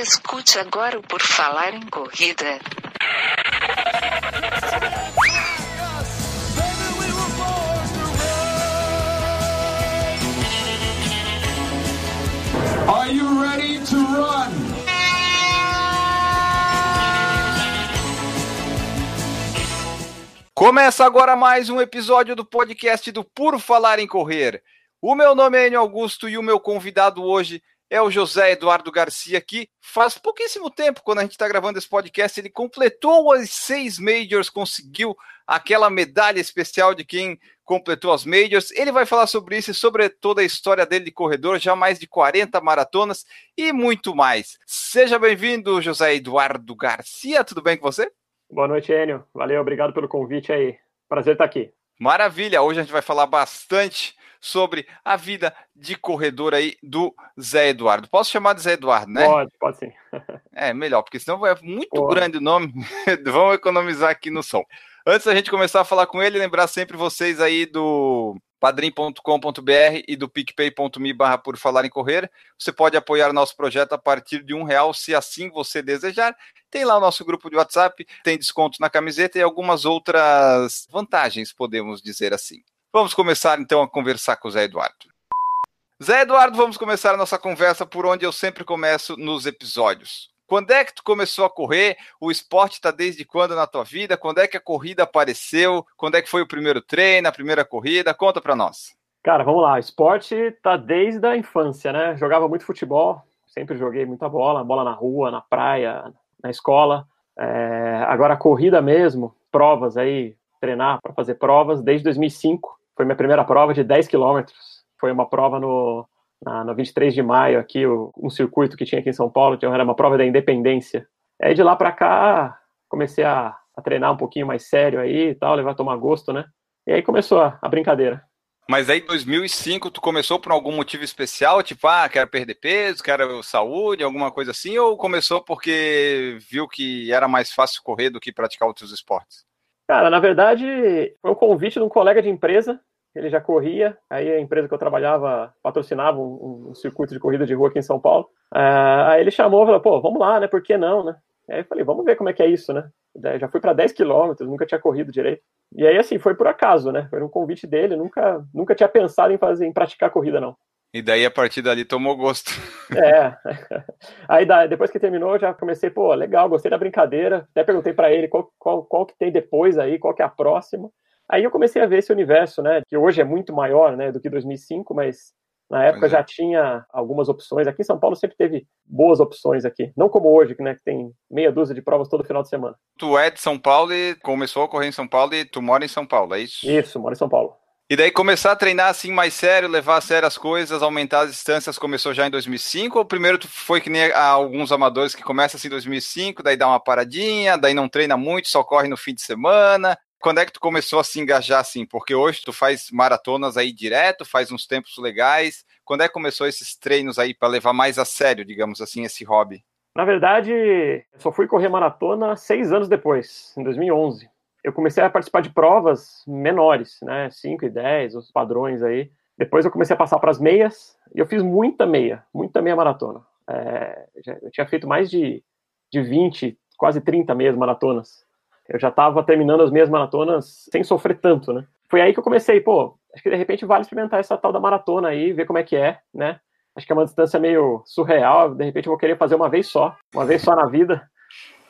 Escute agora o Por Falar em Corrida. Are you ready to run? Começa agora mais um episódio do podcast do Por Falar em Correr. O meu nome é Enio Augusto e o meu convidado hoje é o José Eduardo Garcia, que faz pouquíssimo tempo, quando a gente está gravando esse podcast, ele completou as seis majors, conseguiu aquela medalha especial de quem completou as majors. Ele vai falar sobre isso e sobre toda a história dele de corredor, já mais de 40 maratonas e muito mais. Seja bem-vindo, José Eduardo Garcia, tudo bem com você? Boa noite, Enio. Valeu, obrigado pelo convite aí. Prazer estar aqui. Maravilha, hoje a gente vai falar bastante sobre a vida de corredor aí do Zé Eduardo. Posso chamar de Zé Eduardo, né? Pode, pode sim. é, melhor, porque senão é muito Pô. grande o nome. Vamos economizar aqui no som. Antes da gente começar a falar com ele, lembrar sempre vocês aí do padrim.com.br e do picpay.me barra por falar em correr. Você pode apoiar nosso projeto a partir de um real, se assim você desejar. Tem lá o nosso grupo de WhatsApp, tem desconto na camiseta e algumas outras vantagens, podemos dizer assim. Vamos começar então a conversar com o Zé Eduardo. Zé Eduardo, vamos começar a nossa conversa por onde eu sempre começo nos episódios. Quando é que tu começou a correr? O esporte está desde quando na tua vida? Quando é que a corrida apareceu? Quando é que foi o primeiro treino, a primeira corrida? Conta para nós. Cara, vamos lá. Esporte tá desde a infância, né? Jogava muito futebol, sempre joguei muita bola, bola na rua, na praia, na escola. É... agora corrida mesmo, provas aí, treinar para fazer provas desde 2005. Foi minha primeira prova de 10 quilômetros. Foi uma prova no, na, no 23 de maio, aqui, o, um circuito que tinha aqui em São Paulo, que era uma prova da independência. Aí de lá para cá, comecei a, a, treinar um pouquinho mais sério aí e tal, levar a tomar gosto, né? E aí começou a, a brincadeira. Mas aí, em 2005, tu começou por algum motivo especial? Tipo, ah, quero perder peso, quero saúde, alguma coisa assim? Ou começou porque viu que era mais fácil correr do que praticar outros esportes? Cara, na verdade, foi um convite de um colega de empresa ele já corria, aí a empresa que eu trabalhava patrocinava um, um circuito de corrida de rua aqui em São Paulo. Uh, aí ele chamou e falou, pô, vamos lá, né? Por que não, né? Aí eu falei, vamos ver como é que é isso, né? Já fui para 10 quilômetros, nunca tinha corrido direito. E aí, assim, foi por acaso, né? Foi um convite dele, nunca, nunca tinha pensado em fazer, em praticar corrida, não. E daí, a partir dali, tomou gosto. É. Aí, depois que terminou, já comecei, pô, legal, gostei da brincadeira. Até perguntei para ele qual, qual, qual que tem depois aí, qual que é a próxima. Aí eu comecei a ver esse universo, né, que hoje é muito maior, né, do que 2005, mas na época é. já tinha algumas opções. Aqui em São Paulo sempre teve boas opções aqui, não como hoje, né, que tem meia dúzia de provas todo final de semana. Tu é de São Paulo e começou a correr em São Paulo e tu mora em São Paulo, é isso? Isso, moro em São Paulo. E daí começar a treinar assim mais sério, levar a sério as coisas, aumentar as distâncias, começou já em 2005? Ou primeiro foi que nem alguns amadores que começam assim em 2005, daí dá uma paradinha, daí não treina muito, só corre no fim de semana, quando é que tu começou a se engajar assim? Porque hoje tu faz maratonas aí direto, faz uns tempos legais. Quando é que começou esses treinos aí para levar mais a sério, digamos assim, esse hobby? Na verdade, eu só fui correr maratona seis anos depois, em 2011. Eu comecei a participar de provas menores, né, 5 e 10, os padrões aí. Depois eu comecei a passar para as meias, e eu fiz muita meia, muita meia maratona. É, eu tinha feito mais de, de 20, quase 30 meias maratonas eu já estava terminando as minhas maratonas sem sofrer tanto, né? Foi aí que eu comecei, pô, acho que de repente vale experimentar essa tal da maratona aí, ver como é que é, né? Acho que é uma distância meio surreal, de repente eu vou querer fazer uma vez só, uma vez só na vida.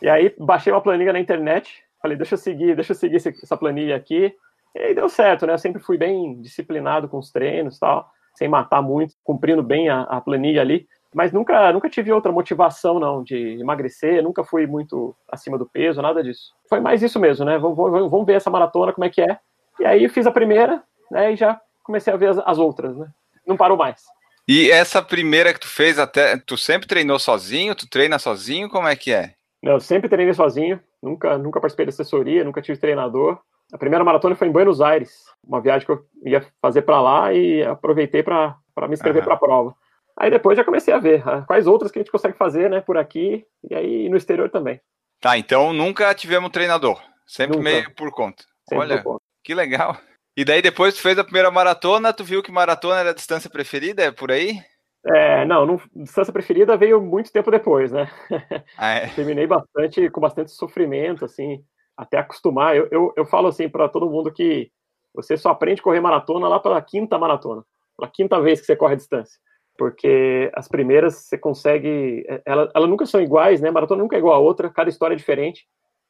E aí baixei uma planilha na internet, falei, deixa eu seguir, deixa eu seguir essa planilha aqui. E aí deu certo, né? Eu sempre fui bem disciplinado com os treinos e tal, sem matar muito, cumprindo bem a, a planilha ali mas nunca, nunca tive outra motivação, não, de emagrecer, nunca fui muito acima do peso, nada disso. Foi mais isso mesmo, né? Vamos, vamos ver essa maratona, como é que é. E aí fiz a primeira, né, e já comecei a ver as, as outras, né? Não parou mais. E essa primeira que tu fez até, tu sempre treinou sozinho? Tu treina sozinho? Como é que é? Não, eu sempre treinei sozinho, nunca, nunca participei de assessoria, nunca tive treinador. A primeira maratona foi em Buenos Aires, uma viagem que eu ia fazer para lá e aproveitei para me inscrever para a prova. Aí depois já comecei a ver ah, quais outras que a gente consegue fazer, né, por aqui e aí no exterior também. Tá, então nunca tivemos treinador, sempre nunca. meio por conta. Sempre Olha, por conta. que legal. E daí depois tu fez a primeira maratona, tu viu que maratona era a distância preferida, é por aí? É, não, não, distância preferida veio muito tempo depois, né? Ah, é. Terminei bastante, com bastante sofrimento, assim, até acostumar. Eu, eu, eu falo assim para todo mundo que você só aprende a correr maratona lá pela quinta maratona, pela quinta vez que você corre a distância. Porque as primeiras você consegue. Elas ela nunca são iguais, né? Maratona nunca é igual a outra, cada história é diferente.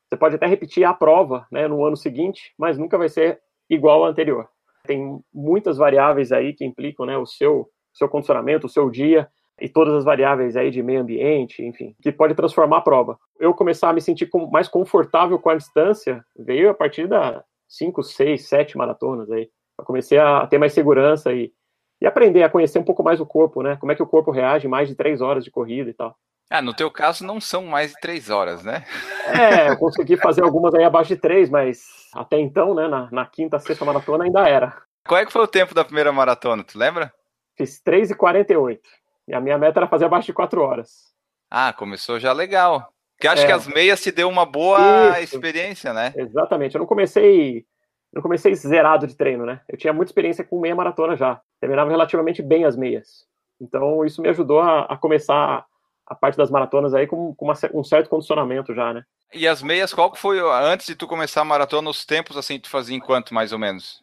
Você pode até repetir a prova né, no ano seguinte, mas nunca vai ser igual à anterior. Tem muitas variáveis aí que implicam né, o seu, seu condicionamento, o seu dia e todas as variáveis aí de meio ambiente, enfim, que pode transformar a prova. Eu começar a me sentir mais confortável com a distância veio a partir da 5, 6, 7 maratonas aí. Eu comecei a ter mais segurança e, e aprender a conhecer um pouco mais o corpo, né? Como é que o corpo reage mais de três horas de corrida e tal. Ah, no teu caso não são mais de três horas, né? É, eu consegui fazer algumas aí abaixo de três, mas até então, né, na, na quinta, sexta maratona ainda era. Qual é que foi o tempo da primeira maratona, tu lembra? Fiz 3 e 48. E a minha meta era fazer abaixo de quatro horas. Ah, começou já legal. Porque acho é. que as meias te deu uma boa Isso. experiência, né? Exatamente. Eu não comecei não comecei zerado de treino, né? Eu tinha muita experiência com meia maratona já. Terminava relativamente bem as meias. Então isso me ajudou a, a começar a parte das maratonas aí com, com uma, um certo condicionamento já, né? E as meias, qual que foi, antes de tu começar a maratona, os tempos assim, tu fazia em quanto, mais ou menos?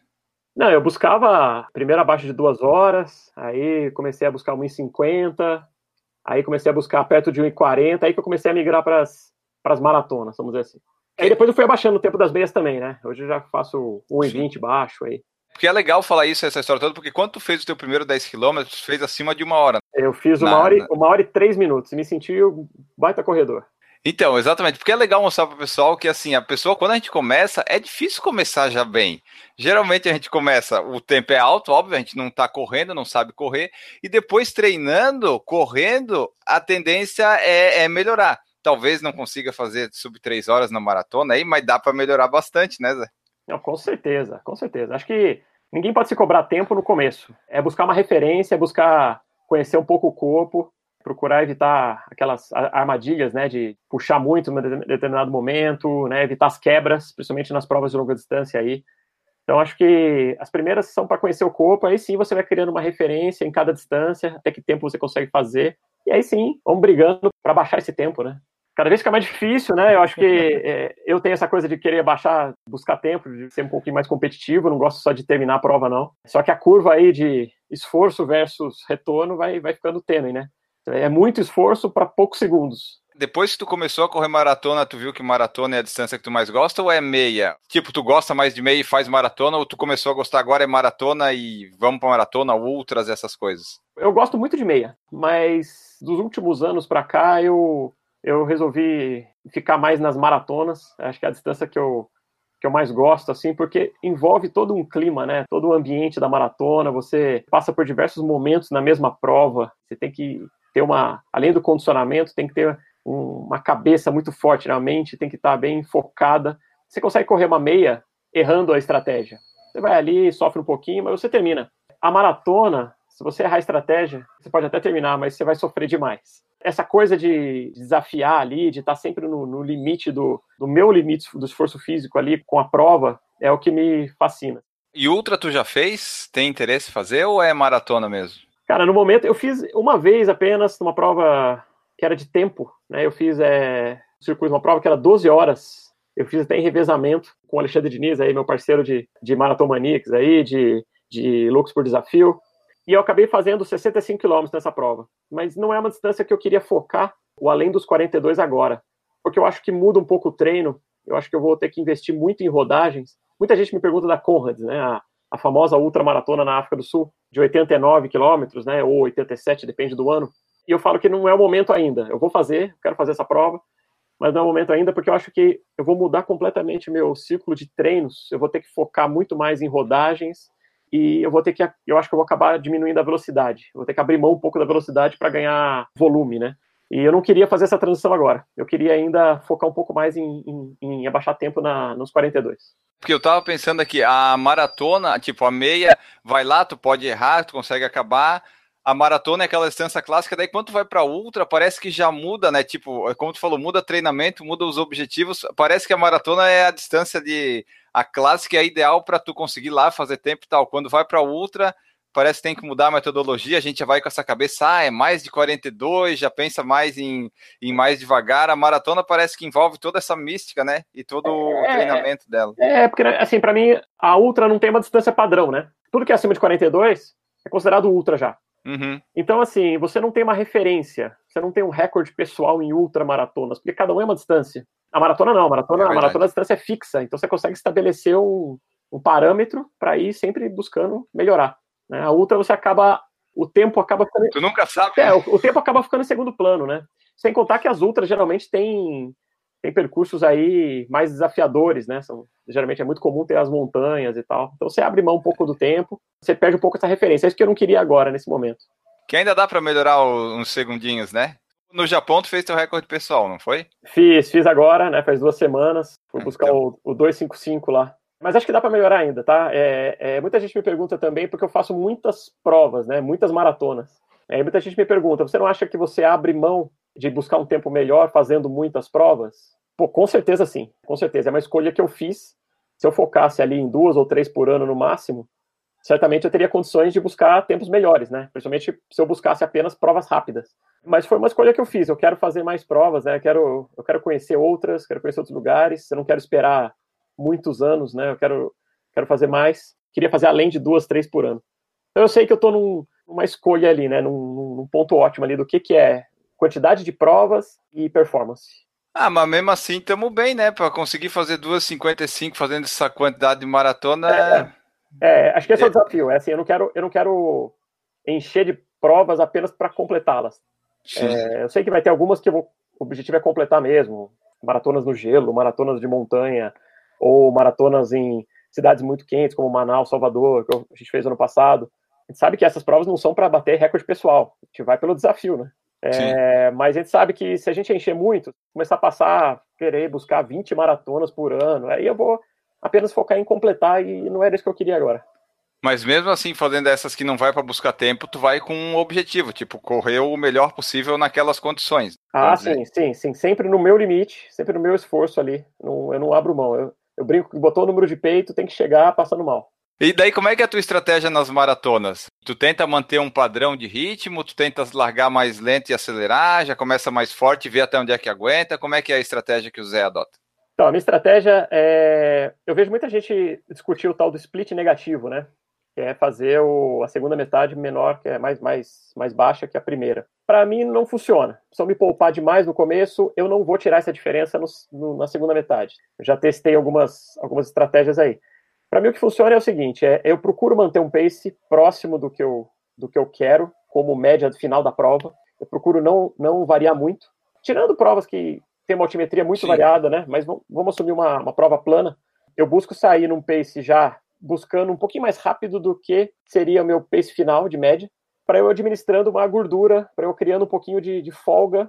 Não, eu buscava primeiro abaixo de duas horas, aí comecei a buscar 1,50, aí comecei a buscar perto de 1,40, aí que eu comecei a migrar para as maratonas, vamos dizer assim. Aí depois eu fui abaixando o tempo das meias também, né? Hoje eu já faço 1,20 baixo aí. Porque é legal falar isso, essa história toda, porque quando tu fez o teu primeiro 10 km, fez acima de uma hora. Eu fiz uma, na, hora, e, uma hora e três minutos, e me senti um baita corredor. Então, exatamente, porque é legal mostrar para o pessoal que, assim, a pessoa, quando a gente começa, é difícil começar já bem. Geralmente a gente começa, o tempo é alto, óbvio, a gente não está correndo, não sabe correr, e depois treinando, correndo, a tendência é, é melhorar. Talvez não consiga fazer sub 3 horas na maratona aí, mas dá para melhorar bastante, né, Zé? Não, com certeza, com certeza. Acho que ninguém pode se cobrar tempo no começo. É buscar uma referência, é buscar conhecer um pouco o corpo, procurar evitar aquelas armadilhas, né, de puxar muito em determinado momento, né, evitar as quebras, principalmente nas provas de longa distância aí. Então acho que as primeiras são para conhecer o corpo, aí sim você vai criando uma referência em cada distância, até que tempo você consegue fazer, e aí sim, vamos brigando para baixar esse tempo, né? cada vez fica mais difícil, né? Eu acho que é, eu tenho essa coisa de querer baixar, buscar tempo, de ser um pouquinho mais competitivo, não gosto só de terminar a prova, não. Só que a curva aí de esforço versus retorno vai, vai ficando tênue, né? É muito esforço para poucos segundos. Depois que tu começou a correr maratona, tu viu que maratona é a distância que tu mais gosta ou é meia? Tipo, tu gosta mais de meia e faz maratona ou tu começou a gostar agora é maratona e vamos para maratona, ultras, essas coisas? Eu gosto muito de meia, mas dos últimos anos para cá eu eu resolvi ficar mais nas maratonas. Acho que é a distância que eu, que eu mais gosto, assim, porque envolve todo um clima, né? Todo o ambiente da maratona. Você passa por diversos momentos na mesma prova. Você tem que ter uma, além do condicionamento, tem que ter um, uma cabeça muito forte, né? a mente tem que estar bem focada. Você consegue correr uma meia errando a estratégia. Você vai ali, sofre um pouquinho, mas você termina. A maratona, se você errar a estratégia, você pode até terminar, mas você vai sofrer demais essa coisa de desafiar ali, de estar sempre no, no limite do, do meu limite do esforço físico ali com a prova, é o que me fascina. E ultra tu já fez? Tem interesse em fazer ou é maratona mesmo? Cara, no momento eu fiz uma vez apenas numa prova que era de tempo, né? Eu fiz é, circuito, uma prova que era 12 horas. Eu fiz até em revezamento com o Alexandre Diniz, aí, meu parceiro de, de Maratomanix aí, de, de Loucos por Desafio. E eu acabei fazendo 65 quilômetros nessa prova. Mas não é uma distância que eu queria focar o além dos 42 agora. Porque eu acho que muda um pouco o treino. Eu acho que eu vou ter que investir muito em rodagens. Muita gente me pergunta da Conrads, né? A, a famosa ultramaratona na África do Sul, de 89 quilômetros, né? Ou 87, depende do ano. E eu falo que não é o momento ainda. Eu vou fazer, quero fazer essa prova, mas não é o momento ainda porque eu acho que eu vou mudar completamente meu ciclo de treinos. Eu vou ter que focar muito mais em rodagens e eu vou ter que, eu acho que eu vou acabar diminuindo a velocidade. Eu vou ter que abrir mão um pouco da velocidade para ganhar volume, né? E eu não queria fazer essa transição agora. Eu queria ainda focar um pouco mais em, em, em abaixar tempo na, nos 42. Porque eu tava pensando aqui, a maratona, tipo, a meia, vai lá, tu pode errar, tu consegue acabar. A maratona é aquela distância clássica, daí quando tu vai para ultra, parece que já muda, né? Tipo, como tu falou, muda treinamento, muda os objetivos. Parece que a maratona é a distância de a clássica é ideal para tu conseguir lá fazer tempo e tal. Quando vai para ultra, parece que tem que mudar a metodologia, a gente já vai com essa cabeça, ah, é mais de 42, já pensa mais em, em mais devagar. A maratona parece que envolve toda essa mística, né? E todo o É, treinamento dela. É, porque, assim, pra mim, a ultra não tem uma distância padrão, né? Tudo que é acima de 42 é considerado ultra já. Uhum. Então, assim, você não tem uma referência, você não tem um recorde pessoal em ultramaratonas, porque cada um é uma distância. A maratona não, a maratona, É a maratona a distância é fixa, então você consegue estabelecer um, um parâmetro para ir sempre buscando melhorar. Né? A ultra você acaba, o tempo acaba ficando, Tu nunca sabe. é, o, o tempo acaba ficando em segundo plano, né? Sem contar que as ultras geralmente têm tem percursos aí mais desafiadores, né? São, geralmente é muito comum ter as montanhas e tal. Então você abre mão um pouco do tempo, você perde um pouco essa referência. É isso que eu não queria agora, nesse momento. Que ainda dá pra melhorar uns segundinhos, né? No Japão, tu fez teu recorde pessoal, não foi? Fiz, fiz agora, né? Faz duas semanas. Fui Ah, buscar então. o, o 255 lá. Mas acho que dá para melhorar ainda, tá? É, é, muita gente me pergunta também, porque eu faço muitas provas, né? Muitas maratonas. Aí muita gente me pergunta: você não acha que você abre mão de buscar um tempo melhor fazendo muitas provas? Pô, com certeza sim, com certeza. É uma escolha que eu fiz. Se eu focasse ali em duas ou três por ano no máximo, certamente eu teria condições de buscar tempos melhores, né? Principalmente se eu buscasse apenas provas rápidas. Mas foi uma escolha que eu fiz. Eu quero fazer mais provas, né? Eu quero, eu quero conhecer outras, quero conhecer outros lugares. Eu não quero esperar muitos anos, né? Eu quero, quero fazer mais. Queria fazer além de duas, três por ano. Então eu sei que eu estou num, numa escolha ali, né? Num, num ponto ótimo ali do que, que é quantidade de provas e performance. Ah, mas mesmo assim estamos bem, né? Pra conseguir fazer 2,55 fazendo essa quantidade de maratona. É. É, acho que esse é o desafio. É assim, eu não quero, eu não quero encher de provas apenas para completá-las. É, eu sei que vai ter algumas que o objetivo é completar mesmo, maratonas no gelo, maratonas de montanha, ou maratonas em cidades muito quentes, como Manaus, Salvador, que a gente fez ano passado. A gente sabe que essas provas não são para bater recorde pessoal, a gente vai pelo desafio, né? É, mas a gente sabe que se a gente encher muito, começar a passar, querer buscar 20 maratonas por ano, aí eu vou apenas focar em completar e não era isso que eu queria agora. Mas mesmo assim, fazendo essas que não vai para buscar tempo, tu vai com um objetivo, tipo, correr o melhor possível naquelas condições. Ah, dizer. sim, sim, sim. Sempre no meu limite, sempre no meu esforço ali. Não, eu não abro mão. Eu, eu brinco que botou o número de peito, tem que chegar passando mal. E daí, como é que é a tua estratégia nas maratonas? Tu tenta manter um padrão de ritmo, tu tenta largar mais lento e acelerar, já começa mais forte e vê até onde é que aguenta? Como é que é a estratégia que o Zé adota? Então, a minha estratégia é. Eu vejo muita gente discutir o tal do split negativo, né? Que é fazer o... a segunda metade menor, que é mais, mais, mais baixa que a primeira. Para mim, não funciona. Se eu me poupar demais no começo, eu não vou tirar essa diferença no- no- na segunda metade. Eu já testei algumas, algumas estratégias aí. Para mim, o que funciona é o seguinte: é, eu procuro manter um pace próximo do que eu, do que eu quero, como média do final da prova. Eu procuro não, não variar muito. Tirando provas que tem uma altimetria muito Sim. variada, né? Mas vamos, assumir uma, uma prova plana. Eu busco sair num pace já buscando um pouquinho mais rápido do que seria o meu pace final de média, para eu administrando uma gordura, para eu criando um pouquinho de, de folga,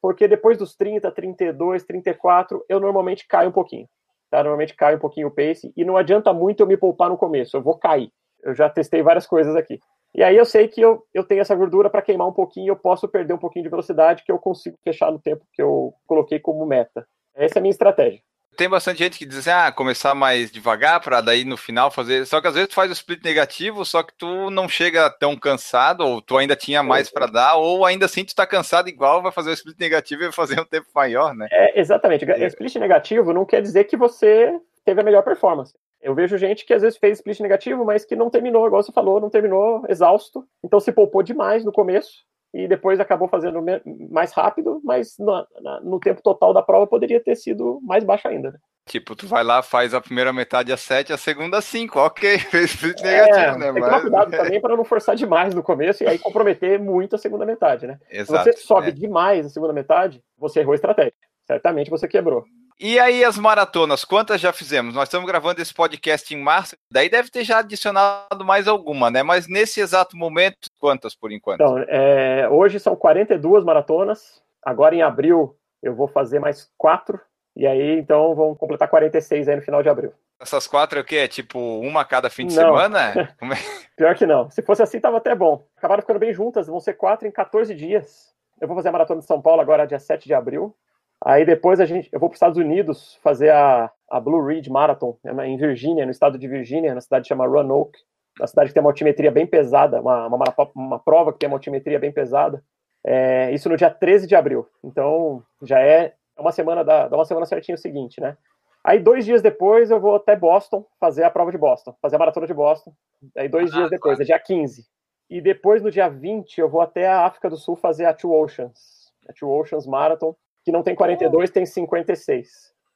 porque depois dos 30, 32, 34, eu normalmente caio um pouquinho. Tá? Normalmente cai um pouquinho o pace, e não adianta muito eu me poupar no começo, eu vou cair. Eu já testei várias coisas aqui. E aí eu sei que eu, eu tenho essa gordura para queimar um pouquinho, eu posso perder um pouquinho de velocidade que eu consigo fechar no tempo que eu coloquei como meta. Essa é a minha estratégia. Tem bastante gente que diz assim, ah, começar mais devagar para daí no final fazer. Só que às vezes tu faz o split negativo, só que tu não chega tão cansado, ou tu ainda tinha mais para dar, ou ainda assim tu tá cansado igual, vai fazer o split negativo e vai fazer um tempo maior, né? É, exatamente. É. Split negativo não quer dizer que você teve a melhor performance. Eu vejo gente que às vezes fez split negativo, mas que não terminou, igual você falou, não terminou exausto. Então se poupou demais no começo e depois acabou fazendo mais rápido, mas na- no tempo total da prova poderia ter sido mais baixo ainda. né? Tipo, tu vai lá, faz a primeira metade a 7, a segunda a 5, ok, fez split negativo, É, né? tem que tomar cuidado também para não forçar demais no começo e aí comprometer muito a segunda metade, né? Se Exato. você sobe é. demais a segunda metade, você errou a estratégia. Certamente você quebrou. E aí, as maratonas, quantas já fizemos? Nós estamos gravando esse podcast em março, daí deve ter já adicionado mais alguma, né? Mas nesse exato momento, quantas por enquanto? Então, é, hoje são 42 maratonas. Agora em abril eu vou fazer mais quatro. E aí, então, vão completar 46 aí no final de abril. Essas quatro é o quê? É tipo uma a cada fim de Não. semana? É? Pior que não. Se fosse assim, tava até bom. Acabaram ficando bem juntas, vão ser quatro em 14 dias. Eu vou fazer a maratona de São Paulo agora, dia 7 de abril. Aí depois a gente, eu vou para os Estados Unidos fazer a, a Blue Ridge Marathon, é na- em Virgínia, no estado de Virgínia, na cidade que chama Roanoke. uma cidade que tem uma altimetria bem pesada, uma, uma, uma prova que tem uma altimetria bem pesada. É, isso no dia 13 de abril. Então, já é uma semana, da, uma semana certinho o seguinte, né? Aí, dois dias depois, eu vou até Boston fazer a prova de Boston, fazer a maratona de Boston. Aí, dois ah, dias depois, claro. é dia 15. E depois, no dia 20, eu vou até a África do Sul fazer a Two Oceans, a Two Oceans Marathon, que não tem 42, oh. tem 56.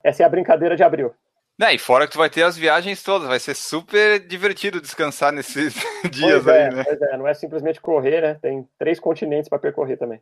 Essa é a brincadeira de abril. Né, e fora que tu vai ter as viagens todas, vai ser super divertido descansar nesses dias é, aí, né? Pois é, não é simplesmente correr, né? Tem três continentes para percorrer também.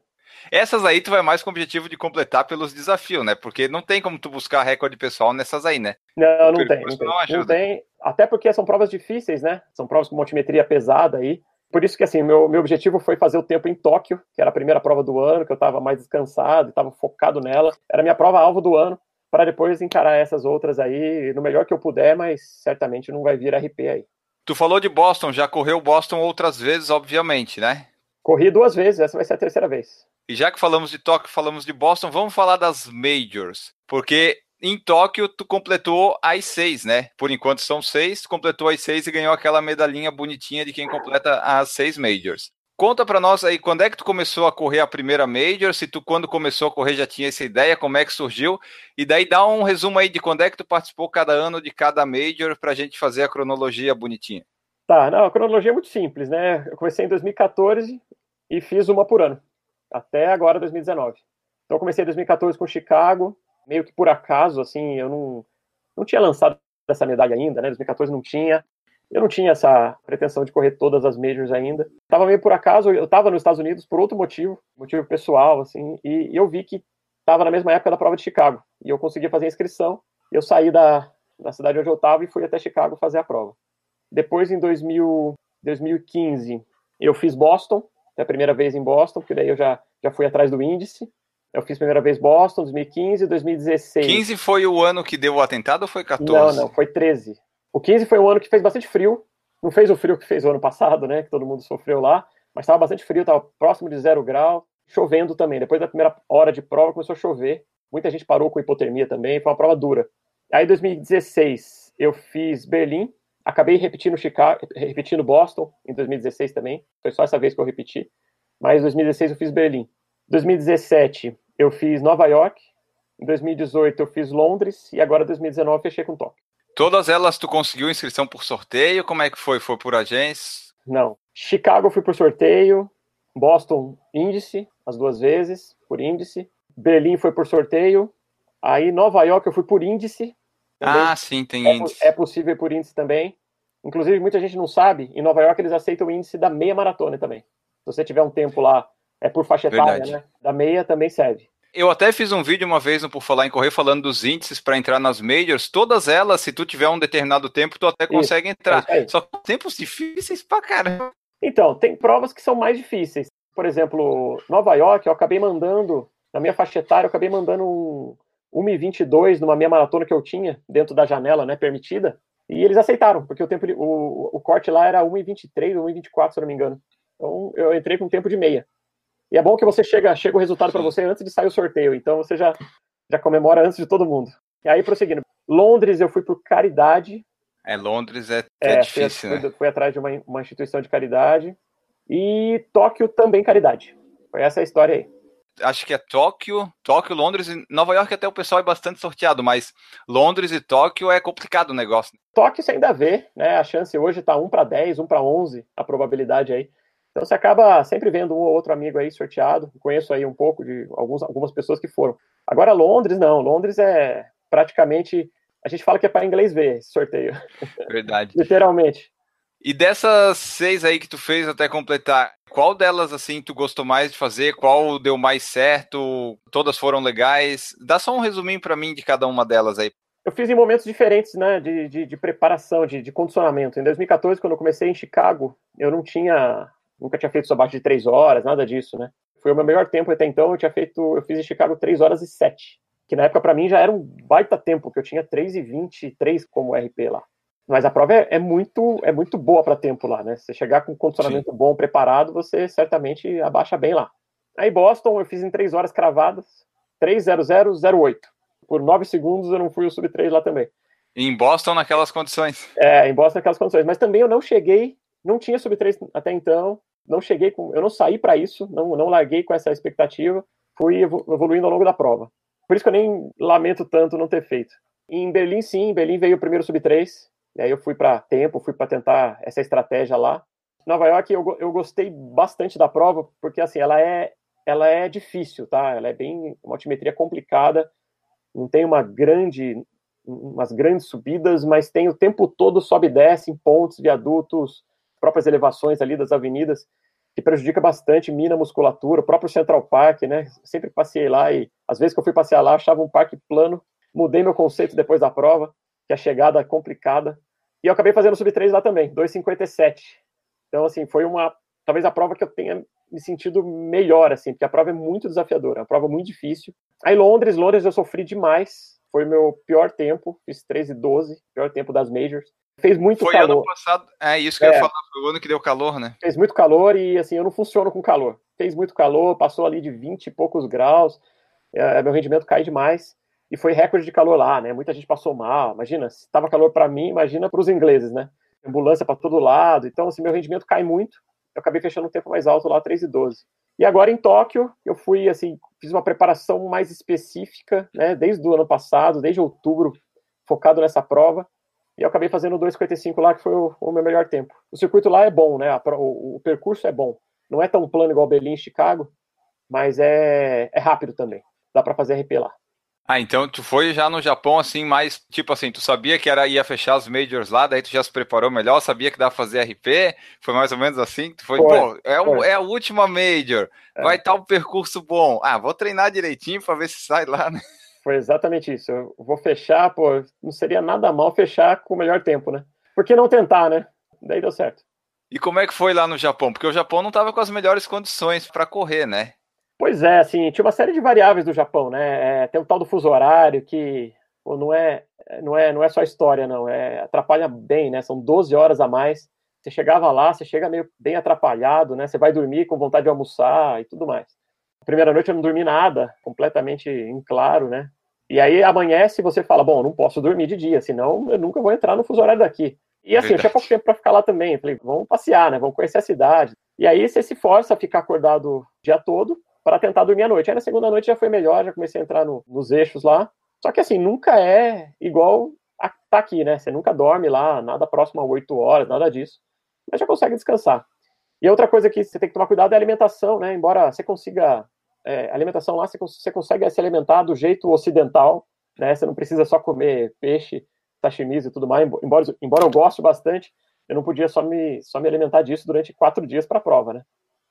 Essas aí tu vai mais com o objetivo de completar pelos desafios, né? Porque não tem como tu buscar recorde pessoal nessas aí, né? Não, não tem, não tem. Não, não tem. Até porque são provas difíceis, né? São provas com multimetria pesada aí. Por isso que, assim, meu, meu objetivo foi fazer o tempo em Tóquio, que era a primeira prova do ano, que eu estava mais descansado, estava focado nela. Era a minha prova alvo do ano para depois encarar essas outras aí no melhor que eu puder, mas certamente não vai vir RP aí. Tu falou de Boston, já correu Boston outras vezes, obviamente, né? Corri duas vezes, essa vai ser a terceira vez. E já que falamos de Tóquio, falamos de Boston, vamos falar das Majors. Porque em Tóquio tu completou as seis, né? Por enquanto são seis, completou as seis e ganhou aquela medalhinha bonitinha de quem completa as seis Majors. Conta para nós aí, quando é que tu começou a correr a primeira Major? Se tu, quando começou a correr, já tinha essa ideia, como é que surgiu? E daí dá um resumo aí de quando é que tu participou cada ano de cada Major para a gente fazer a cronologia bonitinha. Tá, não, a cronologia é muito simples, né? Eu comecei em 2014 e fiz uma por ano, até agora 2019. Então comecei em 2014 com Chicago, meio que por acaso, assim, eu não, não tinha lançado essa medalha ainda, né? 2014 não tinha. Eu não tinha essa pretensão de correr todas as majors ainda. Tava meio por acaso, eu estava nos Estados Unidos por outro motivo, motivo pessoal, assim, e, e eu vi que estava na mesma época da prova de Chicago. E eu consegui fazer a inscrição. Eu saí da, da cidade onde eu estava e fui até Chicago fazer a prova. Depois, em 2000, 2015, eu fiz Boston, é a primeira vez em Boston, porque daí eu já, já fui atrás do índice. Eu fiz a primeira vez Boston, 2015, 2016. 15 foi o ano que deu o atentado ou foi 14? Não, não, foi 13. O 15 foi um ano que fez bastante frio. Não fez o frio que fez o ano passado, né? Que todo mundo sofreu lá. Mas estava bastante frio, estava próximo de zero grau. Chovendo também. Depois da primeira hora de prova começou a chover. Muita gente parou com hipotermia também. Foi uma prova dura. Aí, em 2016, eu fiz Berlim. Acabei repetindo Chicago, repetindo Boston em 2016 também. Foi só essa vez que eu repeti. Mas em 2016 eu fiz Berlim. Em 2017 eu fiz Nova York. Em 2018 eu fiz Londres. E agora, em 2019, fechei com Tóquio. Todas elas tu conseguiu inscrição por sorteio? Como é que foi? Foi por agência? Não. Chicago fui por sorteio, Boston índice, as duas vezes, por índice. Berlim foi por sorteio. Aí Nova York eu fui por índice. Também. Ah, sim, tem é, índice. É possível ir por índice também. Inclusive, muita gente não sabe, em Nova York eles aceitam o índice da meia maratona também. Se você tiver um tempo lá, é por faixa etária, né? Da meia também serve. Eu até fiz um vídeo uma vez no Por Falar em Correr falando dos índices para entrar nas majors. Todas elas, se tu tiver um determinado tempo, tu até consegue Isso, entrar. É Só que tempos difíceis pra caramba. Então, tem provas que são mais difíceis. Por exemplo, Nova York, eu acabei mandando, na minha faixa etária, eu acabei mandando um 1,22 numa minha maratona que eu tinha, dentro da janela, né, permitida. E eles aceitaram, porque o tempo o, o corte lá era 1,23 ou 1,24, se eu não me engano. Então, eu entrei com tempo de meia. E é bom que você chega, chega o resultado para você antes de sair o sorteio. Então você já, já comemora antes de todo mundo. E aí, prosseguindo. Londres, eu fui por caridade. É, Londres é, é, é difícil, fui, né? Fui atrás de uma, uma instituição de caridade. E Tóquio também caridade. Foi essa a história aí. Acho que é Tóquio, Tóquio, Londres e Nova York até o pessoal é bastante sorteado, mas Londres e Tóquio é complicado o negócio. Tóquio você ainda vê, né? A chance hoje tá 1 para 10, 1 para 11, a probabilidade aí. Então você acaba sempre vendo um ou outro amigo aí sorteado. Conheço aí um pouco de alguns, algumas pessoas que foram. Agora Londres não, Londres é praticamente a gente fala que é para inglês ver esse sorteio. Verdade. Literalmente. E dessas seis aí que tu fez até completar, qual delas assim tu gostou mais de fazer? Qual deu mais certo? Todas foram legais? Dá só um resuminho para mim de cada uma delas aí. Eu fiz em momentos diferentes, né, de, de, de preparação, de, de condicionamento. Em 2014, quando eu comecei em Chicago, eu não tinha nunca tinha feito isso abaixo de três horas, nada disso, né? Foi o meu melhor tempo até então, eu tinha feito, eu fiz em Chicago 3 horas e 7, que na época para mim já era um baita tempo, que eu tinha 3 e 23 como RP lá. Mas a prova é, é muito é muito boa para tempo lá, né? Se você chegar com condicionamento Sim. bom, preparado, você certamente abaixa bem lá. Aí Boston eu fiz em 3 horas cravadas, 3.0008. Por 9 segundos eu não fui o sub 3 lá também. Em Boston naquelas condições. É, em Boston naquelas condições. Mas também eu não cheguei não tinha sub 3 até então, não cheguei com, eu não saí para isso, não, não larguei com essa expectativa, fui evoluindo ao longo da prova. Por isso que eu nem lamento tanto não ter feito. Em Berlim, sim, em Berlim veio o primeiro sub 3, aí eu fui para tempo, fui para tentar essa estratégia lá. Nova York eu, eu gostei bastante da prova, porque assim, ela é, ela é difícil, tá? Ela é bem uma altimetria complicada, não tem uma grande umas grandes subidas, mas tem o tempo todo sobe e desce em pontes, viadutos, próprias elevações ali das avenidas, que prejudica bastante, mina a musculatura, o próprio Central Park, né? Sempre passei lá e às vezes que eu fui passear lá, achava um parque plano, mudei meu conceito depois da prova, que a chegada é complicada. E eu acabei fazendo sub 3 lá também, 2,57. Então, assim, foi uma. Talvez a prova que eu tenha me sentido melhor, assim, porque a prova é muito desafiadora, é uma prova muito difícil. Aí, Londres, Londres eu sofri demais. Foi meu pior tempo, fiz 13 e 12, pior tempo das Majors. Fez muito foi calor. Foi ano passado, é isso que é, eu ia falar, foi o ano que deu calor, né? Fez muito calor e, assim, eu não funciono com calor. Fez muito calor, passou ali de 20 e poucos graus, é, meu rendimento cai demais. E foi recorde de calor lá, né? Muita gente passou mal. Imagina, se estava calor para mim, imagina para os ingleses, né? Ambulância para todo lado. Então, assim, meu rendimento cai muito. Eu acabei fechando um tempo mais alto lá, 3 e 12. E agora em Tóquio, eu fui, assim, fiz uma preparação mais específica, né? Desde o ano passado, desde outubro, focado nessa prova. E eu acabei fazendo o 2,55 lá, que foi o, o, meu melhor tempo. O circuito lá é bom, né? A, o, o, percurso é bom. Não é tão plano igual Berlim e Chicago, mas é, é rápido também. Dá para fazer RP lá. Ah, então tu foi já no Japão assim, mais tipo assim, tu sabia que era ia fechar os majors lá, daí tu já se preparou melhor, sabia que dava pra fazer RP, foi mais ou menos assim, tu foi, foi pô, é, o, é a última major, é. vai estar tá um percurso bom, ah, vou treinar direitinho para ver se sai lá, né? Foi exatamente isso, eu vou fechar, pô, não seria nada mal fechar com o melhor tempo, né? Por que não tentar, né? Daí deu certo. E como é que foi lá no Japão? Porque o Japão não tava com as melhores condições para correr, né? Pois é, assim, tinha uma série de variáveis do Japão, né? É, tem o tal do fuso horário que pô, não, é, não, é, não é só história, não. É, atrapalha bem, né? São 12 horas a mais. Você chegava lá, você chega meio bem atrapalhado, né? Você vai dormir com vontade de almoçar e tudo mais. A primeira noite eu não dormi nada, completamente em claro, né? E aí amanhece e você fala, bom, não posso dormir de dia, senão eu nunca vou entrar no fuso horário daqui. E assim, eu tinha pouco tempo para ficar lá também. Eu falei, vamos passear, né? Vamos conhecer a cidade. E aí você se força a ficar acordado o dia todo para tentar dormir à noite. Aí na segunda noite já foi melhor, já comecei a entrar no, nos eixos lá. Só que assim, nunca é igual a, tá aqui, né? Você nunca dorme lá, nada próximo a 8 horas, nada disso. Mas já consegue descansar. E outra coisa que você tem que tomar cuidado é a alimentação, né? Embora você consiga. É, alimentação lá, você, você consegue se alimentar do jeito ocidental, né? Você não precisa só comer peixe, sashimis e tudo mais. Embora, embora eu goste bastante, eu não podia só me, só me alimentar disso durante quatro dias para a prova, né?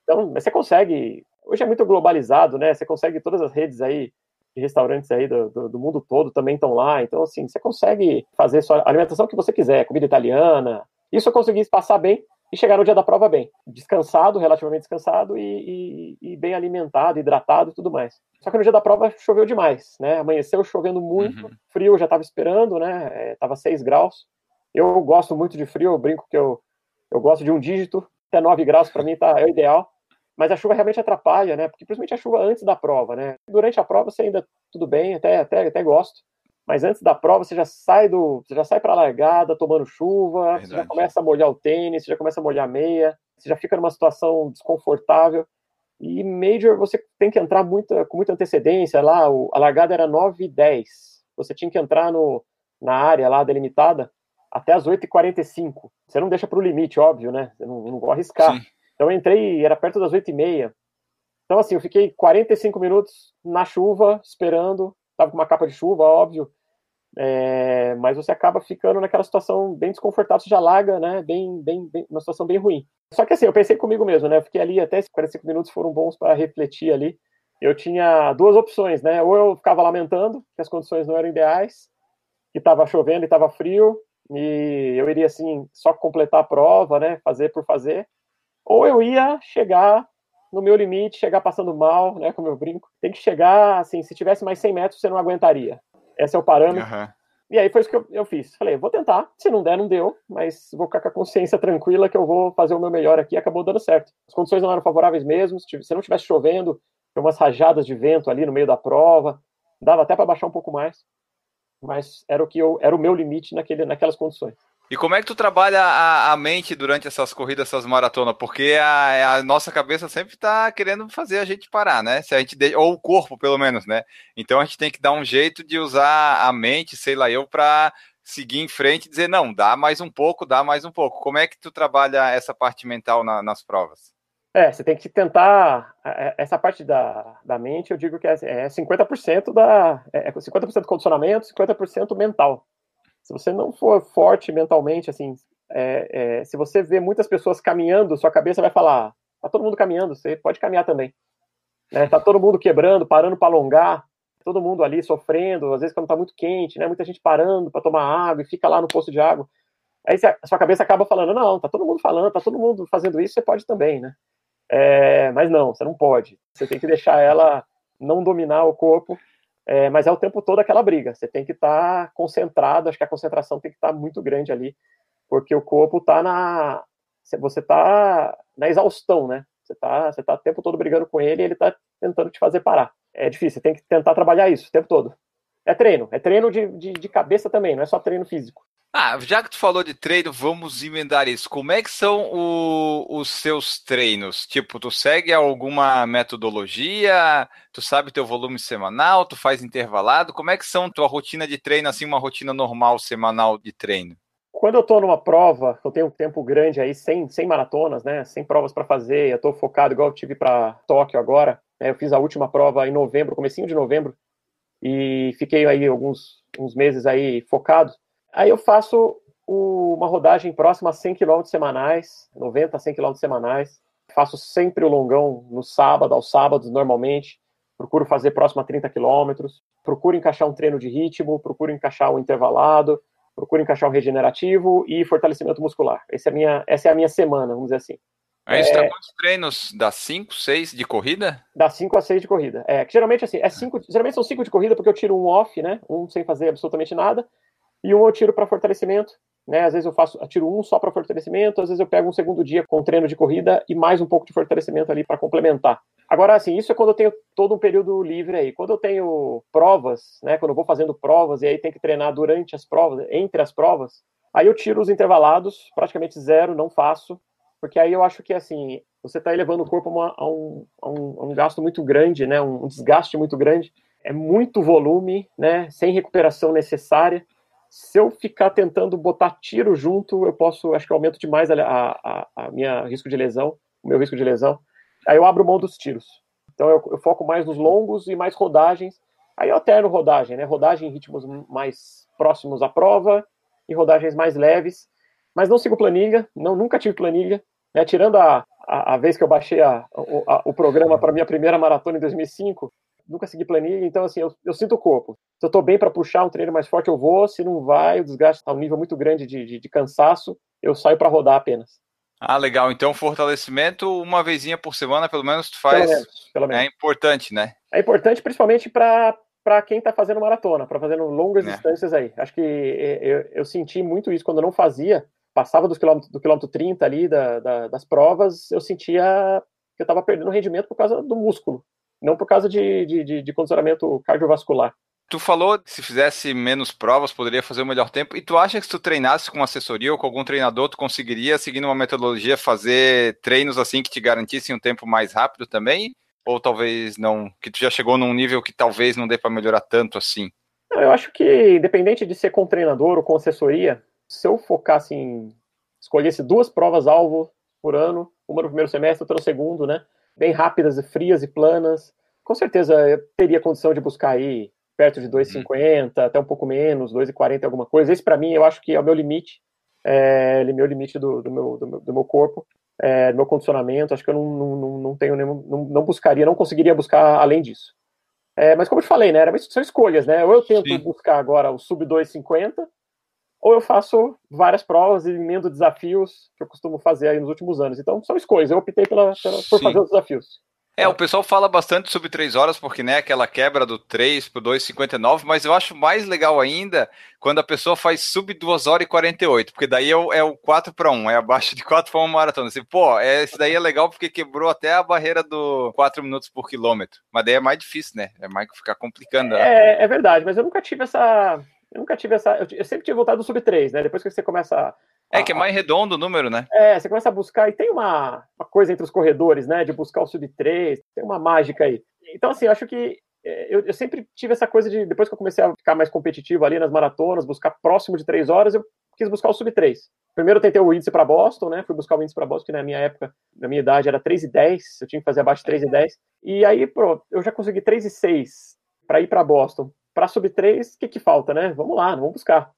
Então, você consegue hoje é muito globalizado, né? Você consegue todas as redes aí de restaurantes aí do, do, do mundo todo também estão lá. Então, assim, você consegue fazer sua alimentação que você quiser, comida italiana. Isso eu consegui passar bem e chegar no dia da prova bem, descansado, relativamente descansado e, e, e, bem alimentado, hidratado e tudo mais. Só que no dia da prova choveu demais, né? Amanheceu chovendo muito, uhum. frio eu já estava esperando, né? É, tava 6 graus. Eu gosto muito de frio, eu brinco que eu, eu gosto de um dígito, até 9 graus para mim tá, é o ideal mas a chuva realmente atrapalha, né? Porque principalmente a chuva antes da prova, né? Durante a prova você ainda tudo bem, até até, até gosto, mas antes da prova você já sai do, você já sai para a largada tomando chuva, Verdade. você já começa a molhar o tênis, você já começa a molhar a meia, você já fica numa situação desconfortável. E Major você tem que entrar muita, com muita antecedência lá, o, a largada era 9 e 10. Você tinha que entrar no, na área lá delimitada até as 8h45. Você não deixa para o limite, óbvio, né? Você não, não vou arriscar. Sim. Então eu entrei, era perto das oito e meia. Então assim, eu fiquei 45 minutos na chuva, esperando. Tava com uma capa de chuva, óbvio. É, mas você acaba ficando naquela situação bem desconfortável, você já larga, né? Bem, bem, bem, uma situação bem ruim. Só que assim, eu pensei comigo mesmo, né? Eu fiquei ali até esses 45 minutos foram bons para refletir ali. Eu tinha duas opções, né? Ou eu ficava lamentando que as condições não eram ideais, que estava chovendo e estava frio, e eu iria assim só completar a prova, né? Fazer por fazer ou eu ia chegar no meu limite, chegar passando mal, né, como eu brinco. Tem que chegar, assim, se tivesse mais 100 metros, você não aguentaria. Esse é o parâmetro. Uhum. E aí foi isso que eu, eu, fiz. Falei, vou tentar. Se não der, não deu, mas vou ficar com a consciência tranquila que eu vou fazer o meu melhor aqui. Acabou dando certo. As condições não eram favoráveis mesmo. Se não tivesse chovendo, tem umas rajadas de vento ali no meio da prova. Dava até para baixar um pouco mais. Mas era o que eu, era o meu limite naquele, naquelas condições. E como é que tu trabalha a, a mente durante essas corridas, essas maratonas? Porque a, a nossa cabeça sempre está querendo fazer a gente parar, né? Se a gente de... ou o corpo, pelo menos, né? Então a gente tem que dar um jeito de usar a mente, sei lá eu, para seguir em frente e dizer não, dá mais um pouco, dá mais um pouco. Como é que tu trabalha essa parte mental na, nas provas? É, você tem que tentar. É, essa parte da, da mente, eu digo que é, é 50% da. É 50% condicionamento, 50% mental. Se você não for forte mentalmente, assim, é, é, se você vê muitas pessoas caminhando, sua cabeça vai falar: tá todo mundo caminhando, você pode caminhar também. Né? Tá todo mundo quebrando, parando para alongar, todo mundo ali sofrendo, às vezes quando tá muito quente, né? Muita gente parando para tomar água e fica lá no posto de água. Aí a sua cabeça acaba falando: não, tá todo mundo falando, tá todo mundo fazendo isso, você pode também, né? É, mas não, você não pode. Você tem que deixar ela não dominar o corpo é, mas é o tempo todo aquela briga. Você tem que estar tá concentrado, acho que a concentração tem que estar tá muito grande ali, porque o corpo está na. Você está na exaustão, né? Você está você tá o tempo todo brigando com ele e ele está tentando te fazer parar. É difícil, você tem que tentar trabalhar isso o tempo todo. É treino, é treino de, de, de cabeça também, não é só treino físico. Ah, já que tu falou de treino, vamos emendar isso. Como é que são o, os seus treinos? Tipo, tu segue alguma metodologia? Tu sabe teu volume semanal? Tu faz intervalado? Como é que são tua rotina de treino, assim, uma rotina normal semanal de treino? Quando eu tô numa prova, eu tenho um tempo grande aí, sem, sem maratonas, né? Sem provas para fazer, eu tô focado igual eu tive para Tóquio agora. Né? Eu fiz a última prova em novembro, comecinho de novembro, e fiquei aí alguns uns meses aí focado Aí eu faço o, uma rodagem próxima a 100 km semanais, 90 a 100 km semanais. Faço sempre o longão no sábado, aos sábados, normalmente. Procuro fazer próximo a 30 km. Procuro encaixar um treino de ritmo, procuro encaixar um intervalado, procuro encaixar um regenerativo e fortalecimento muscular. Essa é a minha, essa é a minha semana, vamos dizer assim. Aí você é, quantos treinos? Dá 5, 6 de corrida? Dá 5 a 6 de corrida. É, que geralmente assim, é cinco, geralmente são 5 de corrida porque eu tiro um off, né? Um sem fazer absolutamente nada e um eu tiro para fortalecimento. Né? Às vezes eu faço, eu tiro um só para fortalecimento, às vezes eu pego um segundo dia com treino de corrida e mais um pouco de fortalecimento ali para complementar. Agora, assim, isso é quando eu tenho todo um período livre aí. Quando eu tenho provas, né? Quando eu vou fazendo provas e aí tem que treinar durante as provas, entre as provas, aí eu tiro os intervalados, praticamente zero, não faço, porque aí eu acho que assim você está elevando o corpo a, uma, a, um, a, um, a, um, gasto muito grande, né? Um desgaste muito grande. É muito volume, né? Sem recuperação necessária se eu ficar tentando botar tiro junto, eu posso, acho que eu aumento demais a, a, a minha risco de lesão, o meu risco de lesão. Aí eu abro mão dos tiros. Então eu, eu, foco mais nos longos e mais rodagens. Aí eu alterno rodagem, né? Rodagem em ritmos mais próximos à prova e rodagens mais leves. Mas não sigo planilha, não, nunca tive planilha. Né? Tirando a, a, a vez que eu baixei a, o programa para minha primeira maratona em 2005, nunca segui planilha, então assim, eu, eu sinto o corpo. Se eu tô bem para puxar um treino mais forte, eu vou. Se não vai, o desgaste tá um nível muito grande de, de, de cansaço, eu saio para rodar apenas. Ah, legal. Então, fortalecimento uma vezinha por semana, pelo menos tu faz. Pelo menos, pelo menos. É importante, né? É importante, principalmente para para quem está fazendo maratona, para fazendo longas é. distâncias aí. Acho que eu, eu, senti muito isso quando eu não fazia, passava dos quilômetros, do quilômetro 30 ali da, da, das provas, eu sentia que eu estava perdendo rendimento por causa do músculo não por causa de, de, de, de condicionamento cardiovascular. Tu falou que se fizesse menos provas, poderia fazer o melhor tempo. E tu acha que se tu treinasse com assessoria ou com algum treinador, tu conseguiria, seguindo uma metodologia, fazer treinos assim que te garantissem um tempo mais rápido também? Ou talvez não, que tu já chegou num nível que talvez não dê para melhorar tanto assim? eu acho que, independente de ser com treinador ou com assessoria, se eu focasse em escolhesse duas provas-alvo por ano, uma no primeiro semestre, outra no segundo, né? Bem rápidas e frias e planas. Com certeza eu teria condição de buscar aí perto de 2,50, uhum. até um pouco menos, 2,40 alguma coisa. Esse para mim eu acho que é o meu limite, é o meu limite do, do, meu, do, meu, do meu corpo, é, do meu condicionamento. Acho que eu não, não, não tenho nenhum, não, não buscaria, não conseguiria buscar além disso. É, mas como eu te falei, né, são escolhas, né? Ou eu tento Sim. buscar agora o sub 2,50, ou eu faço várias provas e emendo desafios que eu costumo fazer aí nos últimos anos. Então são escolhas, eu optei pela, pela por fazer os desafios. É, o pessoal fala bastante sobre 3 horas, porque né, aquela quebra do 3 para 2,59, mas eu acho mais legal ainda quando a pessoa faz sub 2 horas e 48, porque daí é o, é o 4 para 1, é abaixo de 4 para 1 maratona. Assim, pô, é, esse daí é legal porque quebrou até a barreira do 4 minutos por quilômetro, mas daí é mais difícil, né? É mais ficar complicando. É, é verdade, mas eu nunca tive essa Eu nunca tive essa. Eu, sempre tive vontade do sub 3, né? Depois que você começa a, É que é mais redondo o número, né? É, você começa a buscar, e tem uma, uma coisa entre os corredores, né? De buscar o sub 3, tem uma mágica aí. Então, assim, eu acho que é, eu, eu, sempre tive essa coisa de, depois que eu comecei a ficar mais competitivo ali nas maratonas, buscar próximo de 3 horas, eu quis buscar o sub 3. Primeiro eu tentei o índice para Boston, né? Fui buscar o índice para Boston, que na minha época, na minha idade, era 3,10, eu tinha que fazer abaixo de 3,10. E aí, pronto, eu já consegui 3,6 para ir para Boston. Para sub 3, o que, que falta, né? Vamos lá, vamos buscar.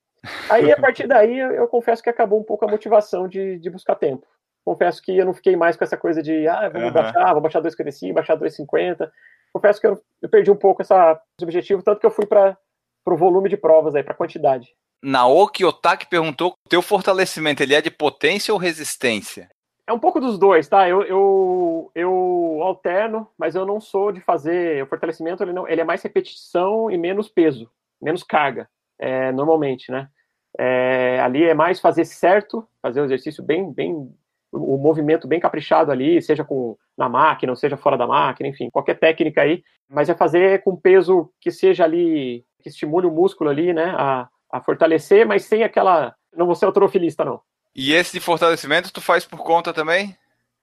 Aí, a partir daí, eu, eu confesso que acabou um pouco a motivação de, de, buscar tempo. Confesso que eu não fiquei mais com essa coisa de, ah, vamos uhum. baixar, vou baixar 2,55, baixar 2,50. Confesso que eu, eu, perdi um pouco essa, esse objetivo, tanto que eu fui para o volume de provas aí, para quantidade. Naoki Otaki perguntou: teu fortalecimento ele é de potência ou resistência? É um pouco dos dois, tá? Eu, eu, eu alterno, mas eu não sou de fazer. O fortalecimento ele, não, ele é mais repetição e menos peso, menos carga, é, normalmente, né? É, ali é mais fazer certo, fazer o exercício bem, bem, o movimento bem caprichado ali, seja com na máquina, ou seja fora da máquina, enfim, qualquer técnica aí, mas é fazer com peso que seja ali, que estimule o músculo ali, né? A, a fortalecer, mas sem aquela. Não vou ser autorofilista, não. E esse de fortalecimento tu faz por conta também?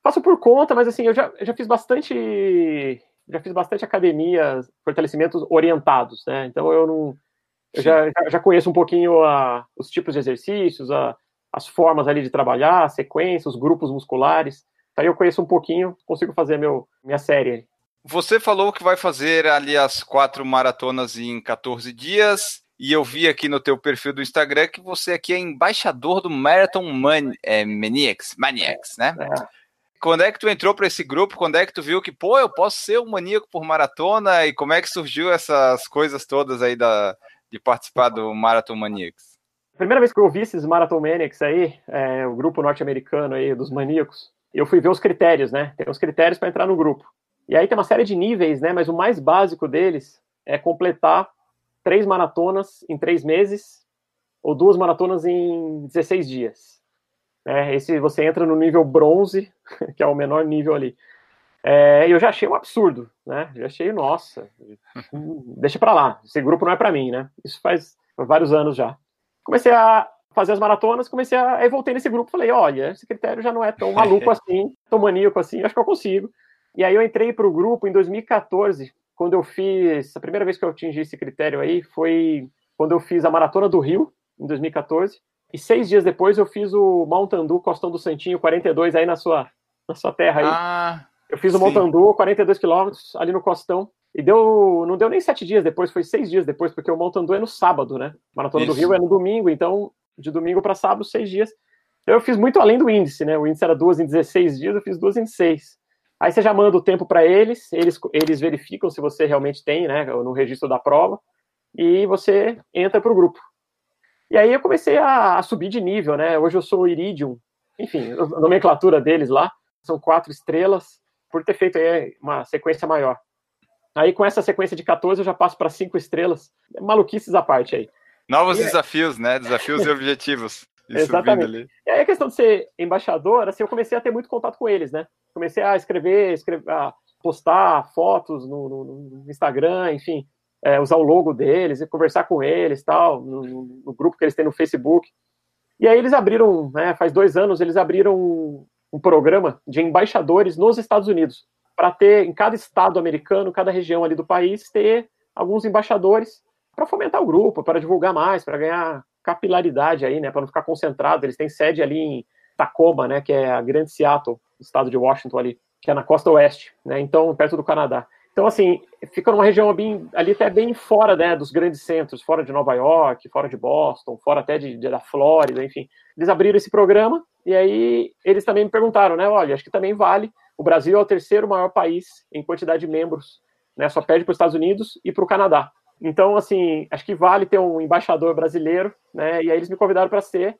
Faço por conta, mas assim, eu já, eu já fiz bastante. Já fiz bastante academia, fortalecimentos orientados, né? Então eu não. Eu já, já conheço um pouquinho a, os tipos de exercícios, a, as formas ali de trabalhar, a sequência, os grupos musculares. Aí eu conheço um pouquinho, consigo fazer meu, minha série. Você falou que vai fazer ali as quatro maratonas em 14 dias. E eu vi aqui no teu perfil do Instagram que você aqui é embaixador do Marathon Man é, Maniacs, Maniacs, né? É. Quando é que tu entrou para esse grupo? Quando é que tu viu que, pô, eu posso ser um maníaco por maratona? E como é que surgiu essas coisas todas aí da, de participar do Marathon Maniacs? A primeira vez que eu ouvi esses Marathon Maniacs aí, é, o grupo norte-americano aí dos maníacos, eu fui ver os critérios, né? Tem os critérios para entrar no grupo. E aí tem uma série de níveis, né? Mas o mais básico deles é completar três maratonas em três meses ou duas maratonas em 16 dias. É, esse você entra no nível bronze, que é o menor nível ali. É, eu já achei um absurdo, né? Já achei, nossa, deixa para lá. Esse grupo não é para mim, né? Isso faz vários anos já. Comecei a fazer as maratonas, comecei a. Aí voltei nesse grupo falei: olha, esse critério já não é tão maluco assim, tão maníaco assim, acho que eu consigo. E aí eu entrei para o grupo em 2014, quando eu fiz, a primeira vez que eu atingi esse critério aí foi quando eu fiz a Maratona do Rio, em 2014, e seis dias depois eu fiz o Mountain Dew Costão do Santinho, 42 aí na sua, na sua terra aí. Ah, eu fiz o Mountain Dew, 42 quilômetros ali no Costão, e deu, não deu nem sete dias depois, foi seis dias depois, porque o Mountain Dew é no sábado, né? Maratona Isso. do Rio é no domingo, então de domingo para sábado, seis dias. Eu fiz muito além do índice, né? O índice era duas em 16 dias, eu fiz duas em seis. Aí você já manda o tempo para eles, eles, eles verificam se você realmente tem, né, no registro da prova, e você entra para o grupo. E aí eu comecei a, a, subir de nível, né? Hoje eu sou Iridium, enfim, a nomenclatura deles lá, são quatro estrelas, por ter feito aí uma sequência maior. Aí com essa sequência de 14 eu já passo para cinco estrelas, maluquices à parte aí. Novos e desafios, é... né? Desafios e objetivos. Exatamente. E aí a questão de ser embaixador, assim, eu comecei a ter muito contato com eles, né? Comecei a escrever, escrever a postar fotos no, no, no Instagram, enfim, é, usar o logo deles, e conversar com eles, tal, no, no, grupo que eles têm no Facebook. E aí eles abriram, né, faz dois anos, eles abriram um, um programa de embaixadores nos Estados Unidos, para ter em cada estado americano, cada região ali do país, ter alguns embaixadores para fomentar o grupo, para divulgar mais, para ganhar capilaridade aí, né, para não ficar concentrado. Eles têm sede ali em Tacoma, né, que é a grande Seattle, estado de Washington ali, que é na costa oeste, né, então perto do Canadá. Então, assim, fica numa região bem, ali até bem fora, né, dos grandes centros, fora de Nova York, fora de Boston, fora até de, de da Flórida, enfim. Eles abriram esse programa e aí eles também me perguntaram, né, olha, acho que também vale. O Brasil é o terceiro maior país em quantidade de membros, né, só perde para os Estados Unidos e para o Canadá. Então, assim, acho que vale ter um embaixador brasileiro, né? E aí eles me convidaram para ser.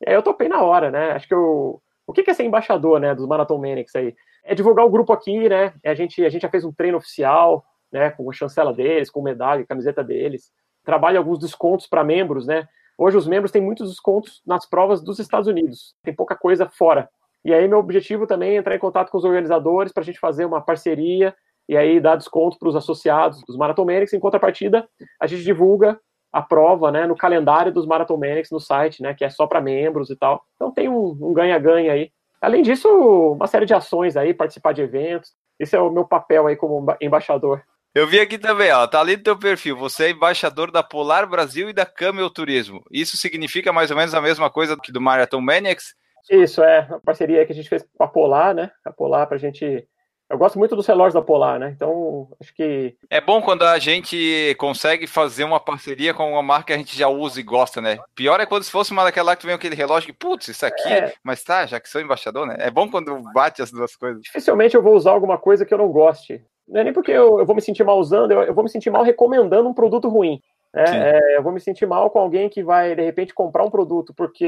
E aí eu topei na hora, né? Acho que eu. O que é ser embaixador, né, dos Marathon Manics aí? É divulgar o grupo aqui, né? A gente, a gente já fez um treino oficial, né, com a chancela deles, com medalha, camiseta deles. Trabalha alguns descontos para membros, né? Hoje os membros têm muitos descontos nas provas dos Estados Unidos. Tem pouca coisa fora. E aí meu objetivo também é entrar em contato com os organizadores para a gente fazer uma parceria e aí dá desconto para os associados dos Marathon Manics. Em contrapartida, a gente divulga a prova, né, no calendário dos Marathon Manics no site, né, que é só para membros e tal. Então tem um ganha-ganha um aí. Além disso, uma série de ações aí, participar de eventos. Esse é o meu papel aí como embaixador. Eu vi aqui também, ó, tá ali no teu perfil. Você é embaixador da Polar Brasil e da Camel Turismo. Isso significa mais ou menos a mesma coisa que do Marathon Maniacs? Isso, é. A parceria que a gente fez com a Polar, né? A Polar pra gente eu gosto muito dos relógios da Polar, né? Então, acho que. É bom quando a gente consegue fazer uma parceria com uma marca que a gente já usa e gosta, né? Pior é quando se fosse uma daquela que vem aquele relógio que, putz, isso aqui, é... mas tá, já que sou embaixador, né? É bom quando bate as duas coisas. Dificilmente eu vou usar alguma coisa que eu não goste. Não é nem porque eu, eu vou me sentir mal usando, eu, eu, vou me sentir mal recomendando um produto ruim. Né? É, eu vou me sentir mal com alguém que vai, de repente, comprar um produto porque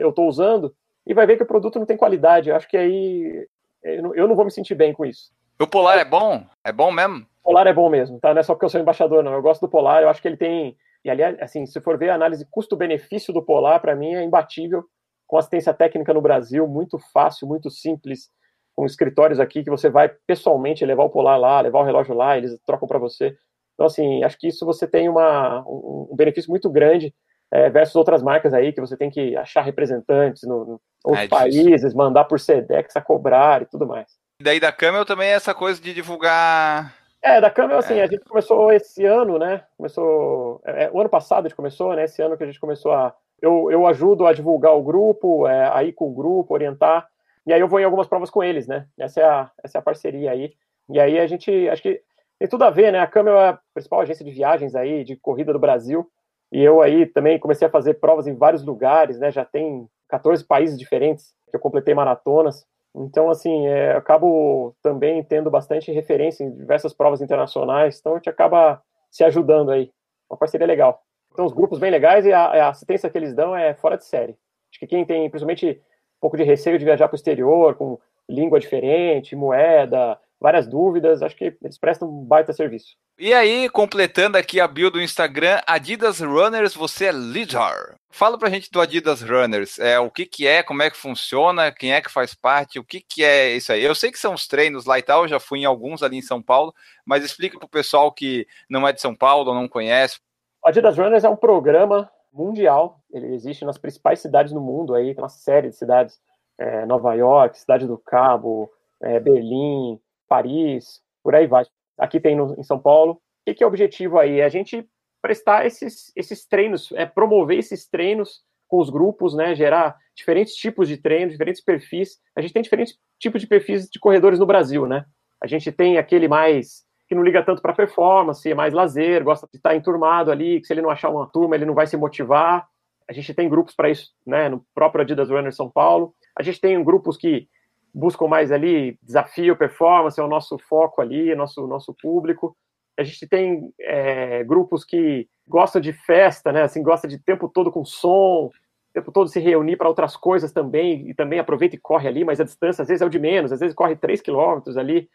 eu estou usando e vai ver que o produto não tem qualidade. Eu acho que aí eu não, eu não vou me sentir bem com isso. O Polar é bom? É bom mesmo? O Polar é bom mesmo, tá? Não é só porque eu sou embaixador, não. Eu gosto do Polar, eu acho que ele tem. E ali, assim, se for ver a análise custo-benefício do Polar, para mim é imbatível. Com assistência técnica no Brasil, muito fácil, muito simples. Com escritórios aqui que você vai pessoalmente levar o Polar lá, levar o relógio lá, eles trocam para você. Então, assim, acho que isso você tem uma, um, benefício muito grande é, versus outras marcas aí, que você tem que achar representantes no, no outros é países, mandar por SEDEX a cobrar e tudo mais. E daí da Camel também é essa coisa de divulgar. É, da Camel, assim, é. a gente começou esse ano, né? Começou. É, é, o ano passado a gente começou, né? Esse ano que a gente começou a. Eu, eu ajudo a divulgar o grupo, é, a ir com o grupo, orientar. E aí eu vou em algumas provas com eles, né? Essa é a, essa é a parceria aí. E aí a gente. Acho que tem tudo a ver, né? A Camel é a principal agência de viagens aí, de corrida do Brasil. E eu aí também comecei a fazer provas em vários lugares, né? Já tem 14 países diferentes que eu completei maratonas. Então, assim, é, eu acabo também tendo bastante referência em diversas provas internacionais, então a gente acaba se ajudando aí. Uma parceria legal. Então, os grupos bem legais e a, a assistência que eles dão é fora de série. Acho que quem tem, principalmente, um pouco de receio de viajar para o exterior, com língua diferente, moeda, várias dúvidas, acho que eles prestam um baita serviço. E aí, completando aqui a bio do Instagram, Adidas Runners, você é leader. Fala pra gente do Adidas Runners, é, o que que é, como é que funciona, quem é que faz parte, o que que é isso aí. Eu sei que são os treinos lá e tal, já fui em alguns ali em São Paulo, mas explica pro pessoal que não é de São Paulo, não conhece. O Adidas Runners é um programa mundial, ele existe nas principais cidades do mundo aí, tem uma série de cidades, é, Nova York, Cidade do Cabo, é, Berlim, Paris, por aí vai. Aqui tem no, em São Paulo. O que, que é o objetivo aí? É a gente prestar esses, esses treinos, é promover esses treinos com os grupos, né? Gerar diferentes tipos de treinos, diferentes perfis. A gente tem diferentes tipos de perfis de corredores no Brasil, né? A gente tem aquele mais que não liga tanto para performance, é mais lazer, gosta de estar enturmado ali, que se ele não achar uma turma, ele não vai se motivar. A gente tem grupos para isso, né? No próprio Adidas Runner São Paulo. A gente tem grupos que buscam mais ali desafio, performance, é o nosso foco ali, é nosso nosso público. A gente tem é, grupos que gostam de festa, né? Assim, gosta de tempo todo com som, tempo todo se reunir para outras coisas também, e também aproveita e corre ali, mas a distância às vezes é o de menos, às vezes corre 3 quilômetros ali,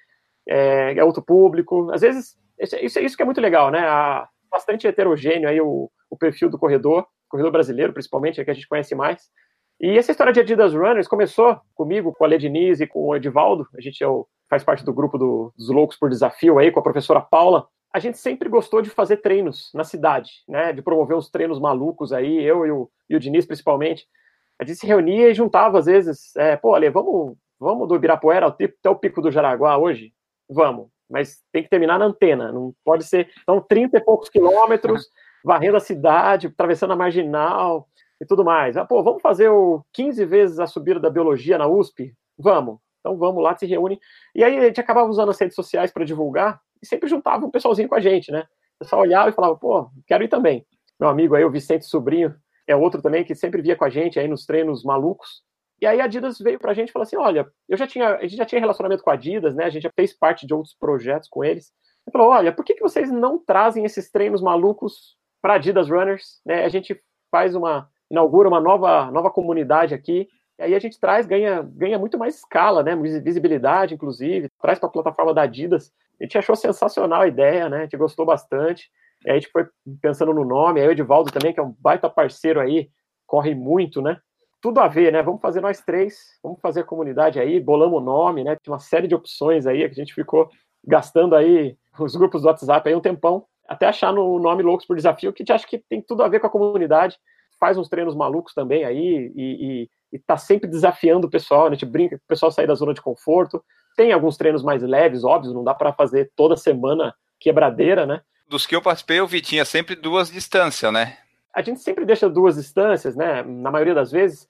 é, é, outro público. Às vezes, isso, isso que é muito legal, né? A, bastante heterogêneo aí o, o perfil do corredor, corredor brasileiro principalmente, é que a gente conhece mais. E essa história de Adidas Runners começou comigo, com a Lediniz e com o Edivaldo. A gente é o, faz parte do grupo do, dos Loucos por Desafio aí, com a professora Paula. A gente sempre gostou de fazer treinos na cidade, né? De promover uns treinos malucos aí, eu e o, e o Diniz principalmente. A gente se reunia e juntava às vezes, é, pô, Ale, vamos, vamos do Ibirapuera até o Pico do Jaraguá hoje? Vamos, mas tem que terminar na antena, não pode ser. Então, 30 e poucos quilômetros, varrendo a cidade, atravessando a marginal, e tudo mais. Ah, pô, vamos fazer o 15 vezes a subida da biologia na USP? Vamos. Então vamos lá, se reúne. E aí a gente acabava usando as redes sociais para divulgar e sempre juntava um pessoalzinho com a gente, né? O pessoal olhava e falava, pô, quero ir também. Meu amigo aí, o Vicente Sobrinho, é outro também que sempre via com a gente aí nos treinos malucos. E aí a Adidas veio pra gente e falou assim: olha, eu já tinha, a gente já tinha relacionamento com a Adidas, né? A gente já fez parte de outros projetos com eles. Ele falou: olha, por que, que vocês não trazem esses treinos malucos para Adidas Runners? Né? A gente faz uma, inaugura uma nova, nova comunidade aqui. E aí a gente traz, ganha, ganha muito mais escala, né? Visibilidade, inclusive, traz para a plataforma da Adidas. A gente achou sensacional a ideia, né? A gente gostou bastante. E aí a gente foi pensando no nome, aí o Edivaldo também, que é um baita parceiro aí, corre muito, né? Tudo a ver, né? Vamos fazer nós três, vamos fazer a comunidade aí, bolamos o nome, né? Tinha uma série de opções aí que a gente ficou gastando aí os grupos do WhatsApp aí um tempão Até achar no nome Loucos por Desafio, que acho que tem tudo a ver com a comunidade. Faz uns treinos malucos também aí e, e, e tá sempre desafiando o pessoal. A gente brinca que o pessoal sair da zona de conforto. Tem alguns treinos mais leves, óbvio, não dá para fazer toda semana quebradeira, né? Dos que eu participei, eu vi, tinha sempre duas distâncias, né? A gente sempre deixa duas distâncias, né? Na maioria das vezes,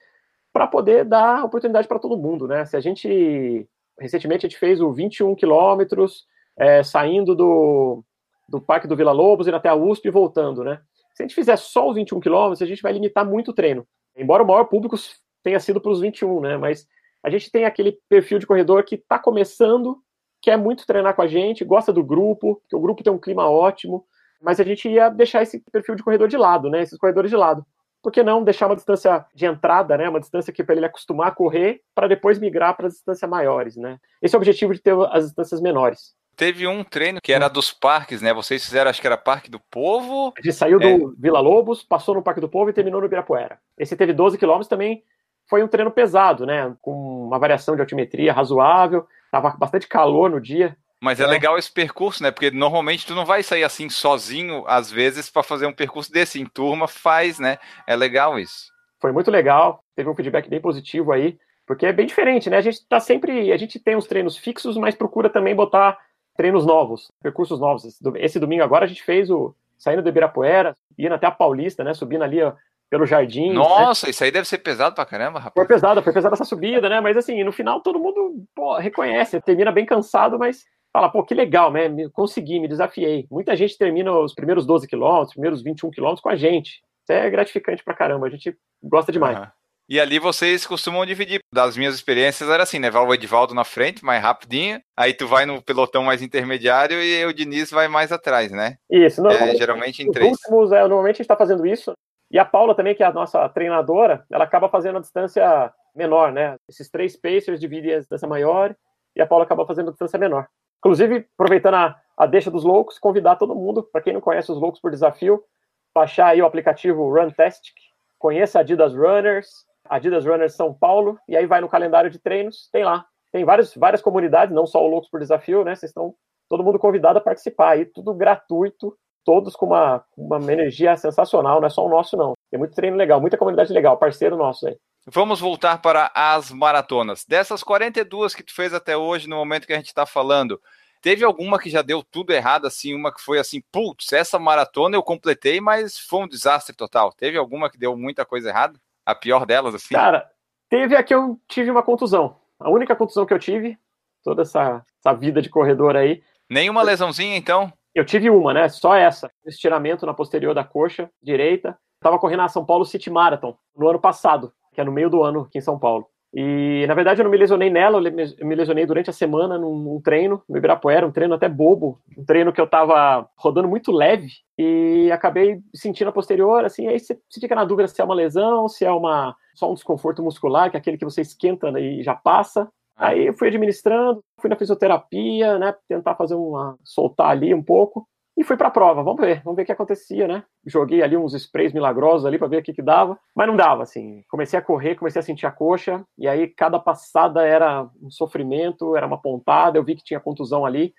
para poder dar oportunidade para todo mundo, né? Se a gente recentemente a gente fez o 21 quilômetros é, saindo do, do Parque do Vila Lobos, indo até a USP e voltando, né? Se a gente fizer só os 21 quilômetros, a gente vai limitar muito o treino. Embora o maior público tenha sido para os 21, né? Mas a gente tem aquele perfil de corredor que está começando, quer muito treinar com a gente, gosta do grupo, que o grupo tem um clima ótimo, mas a gente ia deixar esse perfil de corredor de lado, né? Esses corredores de lado por que não deixar uma distância de entrada, né, uma distância que para ele acostumar a correr, para depois migrar para as distâncias maiores, né? Esse é o objetivo de ter as distâncias menores. Teve um treino que era dos parques, né? Vocês fizeram, acho que era Parque do Povo. A gente saiu é. do Vila Lobos, passou no Parque do Povo e terminou no Ibirapuera. Esse teve 12 quilômetros também, foi um treino pesado, né? Com uma variação de altimetria razoável, tava bastante calor no dia, mas é, é, legal esse percurso, né? Porque normalmente tu não vai sair assim sozinho, às vezes, para fazer um percurso desse. Em turma faz, né? É legal isso. Foi muito legal, teve um feedback bem positivo aí, porque é bem diferente, né? A gente tá sempre. A gente tem uns treinos fixos, mas procura também botar treinos novos, percursos novos. Esse domingo agora a gente fez o. Saindo do Ibirapuera, indo até a Paulista, né? Subindo ali, ó, pelo jardim. Né? Nossa, né? isso aí deve ser pesado pra caramba, rapaz. Foi pesado, foi pesada essa subida, né? Mas assim, no final todo mundo pô, reconhece, termina bem cansado, mas fala, pô, que legal, né? Consegui, me desafiei. Muita gente termina os primeiros 12 quilômetros, os primeiros 21 quilômetros com a gente. Isso é gratificante pra caramba, a gente gosta demais. Uhum. E ali vocês costumam dividir. Das minhas experiências era assim, né? Vai o Edivaldo na frente, mais rapidinho. Aí tu vai no pelotão mais intermediário e o Diniz vai mais atrás, né? Isso. É, geralmente em três. Últimos, é, normalmente a gente tá fazendo isso. E a Paula também, que é a nossa treinadora, ela acaba fazendo a distância menor, né? Esses três pacers dividem a distância maior e a Paula acaba fazendo a distância menor. Inclusive, aproveitando a, a deixa dos loucos, convidar todo mundo, para quem não conhece os loucos por desafio, baixar aí o aplicativo Runtastic, conheça a Adidas Runners, Adidas Runners São Paulo, e aí vai no calendário de treinos, tem lá. Tem várias, várias comunidades, não só o Loucos por Desafio, né? Vocês estão todo mundo convidado a participar aí, tudo gratuito, todos com uma, uma energia sensacional, não é só o nosso, não. Tem muito treino legal, muita comunidade legal, parceiro nosso aí. Vamos voltar para as maratonas. Dessas 42 que tu fez até hoje, no momento que a gente está falando, teve alguma que já deu tudo errado, assim, uma que foi assim, putz, essa maratona eu completei, mas foi um desastre total. Teve alguma que deu muita coisa errada? A pior delas, assim? Cara, teve a que eu tive uma contusão. A única contusão que eu tive, toda essa, essa vida de corredor aí. Nenhuma lesãozinha, então? Eu tive uma, né? Só essa. Estiramento na posterior da coxa direita. Estava correndo a São Paulo City Marathon no ano passado que é no meio do ano aqui em São Paulo. E, na verdade, eu não me lesionei nela, eu me lesionei durante a semana num, num, treino no Ibirapuera, um treino até bobo, um treino que eu tava rodando muito leve e acabei sentindo a posterior, assim, aí você, você fica na dúvida se é uma lesão, se é uma só um desconforto muscular, que é aquele que você esquenta e já passa. Aí eu fui administrando, fui na fisioterapia, né, tentar fazer uma soltar ali um pouco e fui para a prova. Vamos ver, vamos ver o que acontecia, né? Joguei ali uns sprays milagrosos ali para ver o que, que dava, mas não dava, assim. Comecei a correr, comecei a sentir a coxa, e aí cada passada era um sofrimento, era uma pontada. Eu vi que tinha contusão ali.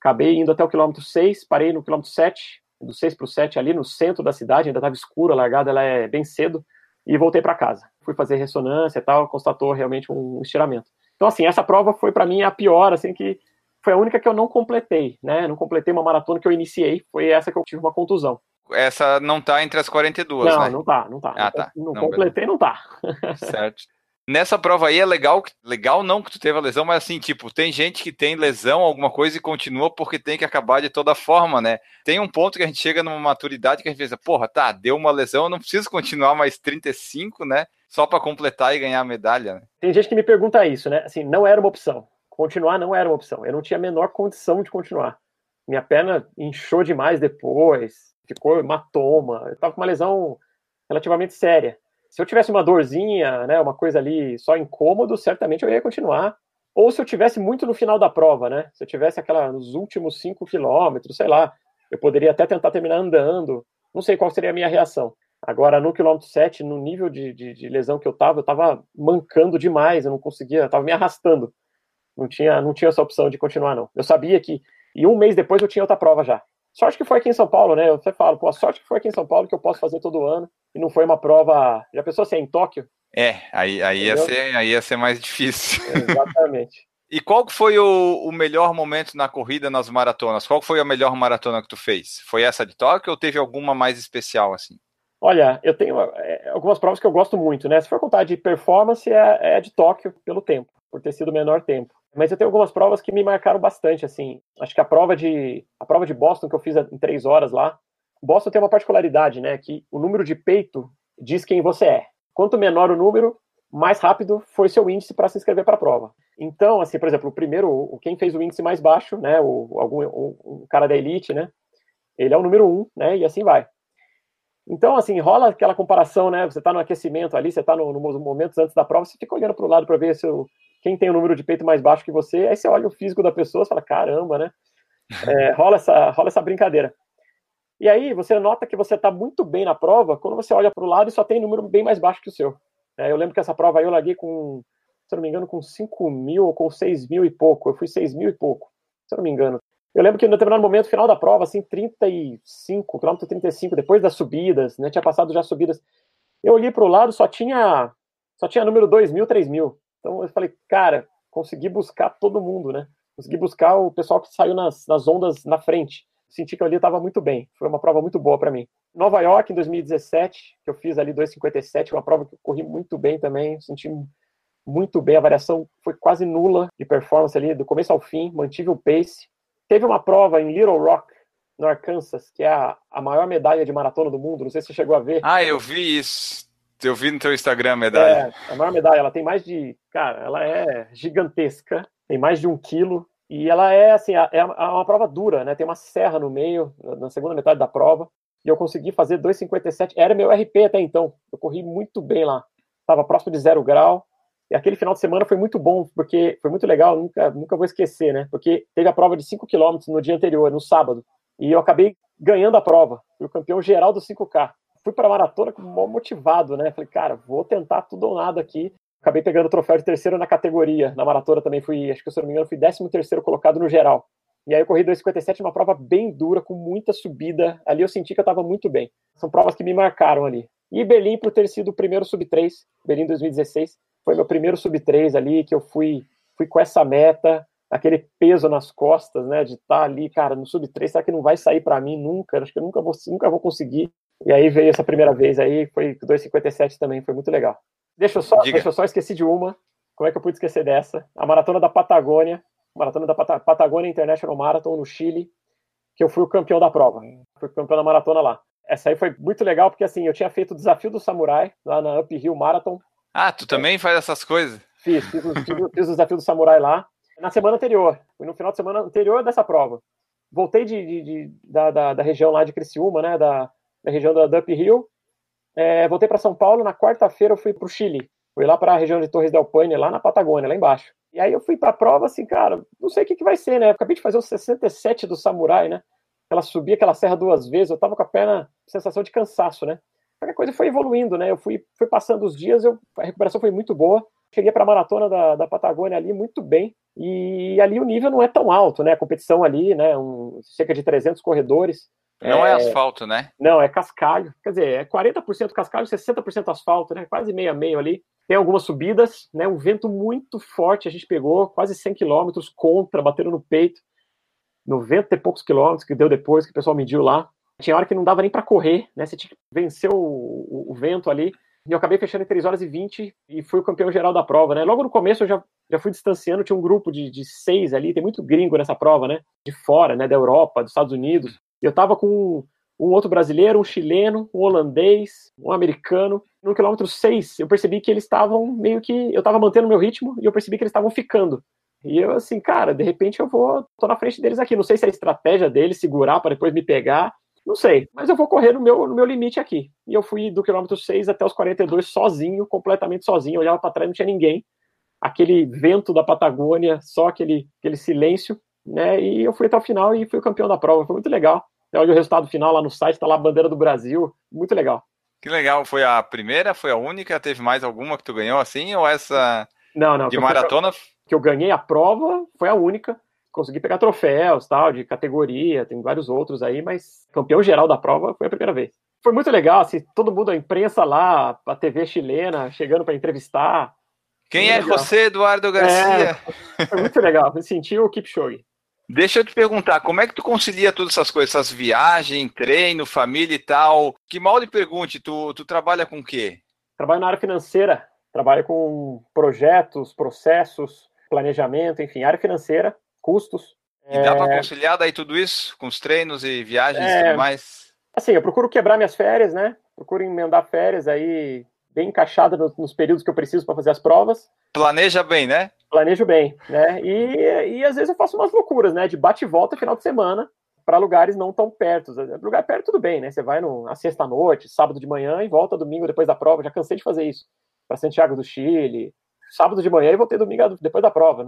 Acabei indo até o quilômetro 6, parei no quilômetro 7, do 6 para o 7 ali no centro da cidade, ainda estava escuro, a largada ela é bem cedo, e voltei para casa. Fui fazer ressonância e tal, constatou realmente um estiramento. Então, assim, essa prova foi para mim a pior, assim, que foi a única que eu não completei, né? Não completei uma maratona que eu iniciei, foi essa que eu tive uma contusão. Essa não tá entre as 42, não, né? Não, tá, não tá. Ah, tá. Não, não completei, beleza. não tá. certo. Nessa prova aí é legal, legal não que tu teve a lesão, mas assim, tipo, tem gente que tem lesão, alguma coisa e continua porque tem que acabar de toda forma, né? Tem um ponto que a gente chega numa maturidade que a gente pensa, porra, tá, deu uma lesão, eu não preciso continuar mais 35, né? Só para completar e ganhar a medalha, né? Tem gente que me pergunta isso, né? Assim, não era uma opção. Continuar não era uma opção. Eu não tinha a menor condição de continuar. Minha perna inchou demais depois, ficou hematoma. Eu estava com uma lesão relativamente séria. Se eu tivesse uma dorzinha, né, uma coisa ali só incômodo, certamente eu ia continuar. Ou se eu tivesse muito no final da prova, né? Se eu tivesse aquela nos últimos cinco quilômetros, sei lá, eu poderia até tentar terminar andando. Não sei qual seria a minha reação. Agora, no quilômetro 7, no nível de, de, de lesão que eu estava, eu estava mancando demais, eu não conseguia, eu estava me arrastando. Não tinha, não tinha essa opção de continuar, não. Eu sabia que. E um mês depois eu tinha outra prova já. Sorte que foi aqui em São Paulo, né? Eu até falo, pô, a sorte que foi aqui em São Paulo, que eu posso fazer todo ano, e não foi uma prova. Já pensou é em Tóquio? É, aí, aí, ia, ser, aí ia ser mais difícil. Exatamente. e qual foi o, o, melhor momento na corrida nas maratonas? Qual foi a melhor maratona que tu fez? Foi essa de Tóquio ou teve alguma mais especial assim? Olha, eu tenho é, algumas provas que eu gosto muito, né? Se for contar de performance, é, é de Tóquio pelo tempo, por ter sido o menor tempo. Mas eu tenho algumas provas que me marcaram bastante, assim. Acho que a prova de a prova de Boston que eu fiz em três horas lá, Boston tem uma particularidade, né? Que o número de peito diz quem você é. Quanto menor o número, mais rápido foi seu índice para se inscrever para a prova. Então, assim, por exemplo, o primeiro, o, quem fez o índice mais baixo, né? O, algum um, um cara da elite, né? Ele é o número um, né? E assim vai. Então, assim, rola aquela comparação, né? Você está no aquecimento ali, você está no, nos momentos antes da prova, você fica olhando para o lado para ver se o, quem tem o número de peito mais baixo que você, aí você olha o físico da pessoa e fala, caramba, né? É, rola, essa, rola essa brincadeira. E aí você nota que você está muito bem na prova quando você olha para o lado e só tem número bem mais baixo que o seu. É, eu lembro que essa prova aí eu larguei com, se eu não me engano, com 5 mil ou com 6 mil e pouco. Eu fui 6 mil e pouco, se eu não me engano. Eu lembro que em determinado momento, final da prova, assim, 35, quilômetro 35, depois das subidas, né, tinha passado já subidas, eu olhei para o lado, só tinha só tinha número 2 mil, 3 mil. Então eu falei, cara, consegui buscar todo mundo, né? Consegui buscar o pessoal que saiu nas, nas ondas na frente. Senti que ali estava muito bem. Foi uma prova muito boa para mim. Nova York, em 2017, que eu fiz ali 2,57, uma prova que eu corri muito bem também. Senti muito bem. A variação foi quase nula de performance ali, do começo ao fim. Mantive o pace. Teve uma prova em Little Rock, no Arkansas, que é a, a maior medalha de maratona do mundo. Não sei se você chegou a ver. Ah, eu vi isso. Eu vi no teu Instagram a medalha. É, a maior medalha, ela tem mais de. Cara, ela é gigantesca, tem mais de um quilo. E ela é assim, é, é uma prova dura, né? Tem uma serra no meio, na segunda metade da prova. E eu consegui fazer 2,57. Era meu RP até então. Eu corri muito bem lá. Estava próximo de zero grau. E aquele final de semana foi muito bom, porque foi muito legal, nunca, nunca vou esquecer, né? Porque teve a prova de 5 km no dia anterior, no sábado. E eu acabei ganhando a prova. Fui o campeão geral do 5K fui para a maratona motivado, né? Falei, cara, vou tentar tudo ou nada aqui. Acabei pegando o troféu de terceiro na categoria. Na maratona também fui, acho que se não me engano, fui 13 terceiro colocado no geral. E aí eu corri 2,57, uma prova bem dura, com muita subida. Ali eu senti que eu estava muito bem. São provas que me marcaram ali. E Berlim, por ter sido o primeiro sub-3, Berlim 2016, foi meu primeiro sub-3 ali, que eu fui, fui com essa meta, aquele peso nas costas, né, de estar tá ali, cara, no sub-3, será que não vai sair para mim nunca? Acho que eu nunca vou, nunca vou conseguir. E aí veio essa primeira vez aí, foi 2,57 também, foi muito legal. Deixa eu só, deixa eu só esqueci de uma. Como é que eu pude esquecer dessa? A maratona da Patagônia, maratona da Pat Patagônia International Marathon no Chile, que eu fui o campeão da prova. Fui campeão da maratona lá. Essa aí foi muito legal porque assim, eu tinha feito o desafio do samurai lá na Uphill Marathon. Ah, tu também faz essas coisas? Fiz, fiz, fiz, fiz o desafio do samurai lá na semana anterior. No final de semana anterior dessa prova. Voltei de, de, de da, da, da, região lá de Criciúma, né, da, da região da Dump Hill. É, voltei para São Paulo, na quarta-feira eu fui para o Chile. Fui lá para a região de Torres del Paine, lá na Patagônia, lá embaixo. E aí eu fui para a prova, assim, cara, não sei o que, que vai ser, né? Eu acabei de fazer o 67 do Samurai, né? Ela subia aquela serra duas vezes, eu tava com a perna, sensação de cansaço, né? A coisa foi evoluindo, né? Eu fui, fui passando os dias, eu, a recuperação foi muito boa. Cheguei para a maratona da, da Patagônia ali muito bem. E ali o nível não é tão alto, né? A competição ali, né? Um, cerca de 300 corredores. Não é, é, asfalto, né? Não, é cascalho. Quer dizer, é 40% cascalho, 60% asfalto, né? Quase meio a meio ali. Tem algumas subidas, né? Um vento muito forte a gente pegou, quase 100 quilômetros contra, batendo no peito. 90 e poucos quilômetros que deu depois, que o pessoal mediu lá. Tinha hora que não dava nem para correr, né? Você tinha que vencer o, o, o, vento ali. E eu acabei fechando em 3 horas e 20 e fui o campeão geral da prova, né? Logo no começo eu já, já fui distanciando, tinha um grupo de, de seis ali, tem muito gringo nessa prova, né? De fora, né? Da Europa, dos Estados Unidos. Eu estava com um outro brasileiro, um chileno, um holandês, um americano. No quilômetro 6, eu percebi que eles estavam meio que. Eu estava mantendo meu ritmo e eu percebi que eles estavam ficando. E eu, assim, cara, de repente eu vou. tô na frente deles aqui. Não sei se é a estratégia deles segurar para depois me pegar. Não sei, mas eu vou correr no meu, no meu limite aqui. E eu fui do quilômetro 6 até os 42 sozinho, completamente sozinho. Eu olhava para trás, não tinha ninguém. Aquele vento da Patagônia, só aquele, aquele silêncio né? E eu fui até o final e fui o campeão da prova. Foi muito legal. Olha o resultado final lá no site, tá lá a bandeira do Brasil. Muito legal. Que legal. Foi a primeira? Foi a única? Teve mais alguma que tu ganhou assim? Ou essa não, não, de maratona? que eu ganhei a prova, foi a única. consegui pegar troféus, tal, de categoria, tem vários outros aí, mas campeão geral da prova foi a primeira vez. Foi muito legal, assim, todo mundo, a imprensa lá, a TV chilena, chegando para entrevistar. Quem é legal. você, Eduardo Garcia? É, foi muito legal, me senti o Kipchoge. Deixa eu te perguntar, como é que tu concilia todas essas coisas, essas viagens, treino, família e tal? Que mal lhe pergunte, tu, tu trabalha com o quê? Trabalho na área financeira, trabalho com projetos, processos, planejamento, enfim, área financeira, custos. E dá é... para conciliar daí tudo isso com os treinos e viagens é... e tudo mais? Assim, eu procuro quebrar minhas férias, né? Procuro emendar férias aí bem encaixada nos períodos que eu preciso para fazer as provas. Planeja bem, né? Planejo bem, né? E, e às vezes eu faço umas loucuras, né? De bate e volta final de semana para lugares não tão perto. Lugar perto tudo bem, né? Você vai no, na sexta-noite, sábado de manhã e volta domingo depois da prova. Já cansei de fazer isso. Para Santiago do Chile, sábado de manhã e voltei domingo depois da prova.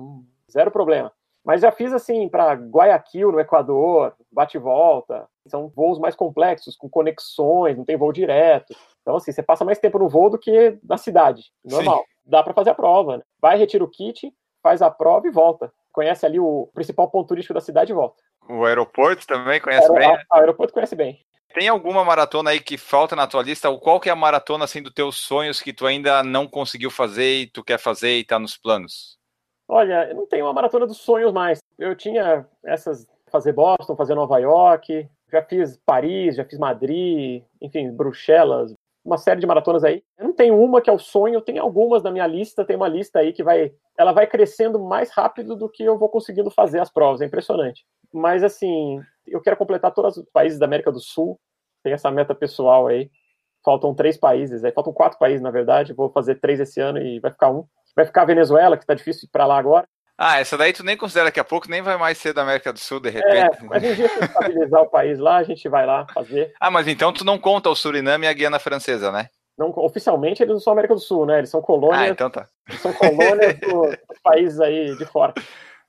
Zero problema. Mas já fiz assim para Guayaquil, no Equador, bate e volta. São voos mais complexos, com conexões, não tem voo direto. Então, assim, você passa mais tempo no voo do que na cidade. Normal. Sim. Dá para fazer a prova. Né? Vai, retira o kit, faz a prova e volta. Conhece ali o principal ponto turístico da cidade e volta. O aeroporto também conhece bem? O aeroporto conhece bem. Tem alguma maratona aí que falta na tua lista? Qual que é a maratona assim dos teus sonhos que tu ainda não conseguiu fazer e tu quer fazer e tá nos planos? Olha, eu não tenho uma maratona dos sonhos mais. Eu tinha essas fazer Boston, fazer Nova York, já fiz Paris, já fiz Madrid, enfim, Bruxelas, uma série de maratonas aí. Eu não tenho uma que é o sonho, tem algumas na minha lista, tem uma lista aí que vai, ela vai crescendo mais rápido do que eu vou conseguindo fazer as provas, é impressionante. Mas assim, eu quero completar todos os países da América do Sul, tem essa meta pessoal aí. Faltam três países, aí faltam quatro países na verdade, vou fazer três esse ano e vai ficar um. Vai ficar a Venezuela, que tá difícil para lá agora. Ah, essa daí tu nem considera daqui a pouco, nem vai mais ser da América do Sul, de é, repente. É, mas um dia se estabilizar o país lá, a gente vai lá fazer. Ah, mas então tu não conta o Suriname e a Guiana Francesa, né? Não, oficialmente eles não são América do Sul, né? Eles são colônias. Ah, então tá. Eles são colônias dos países aí de fora.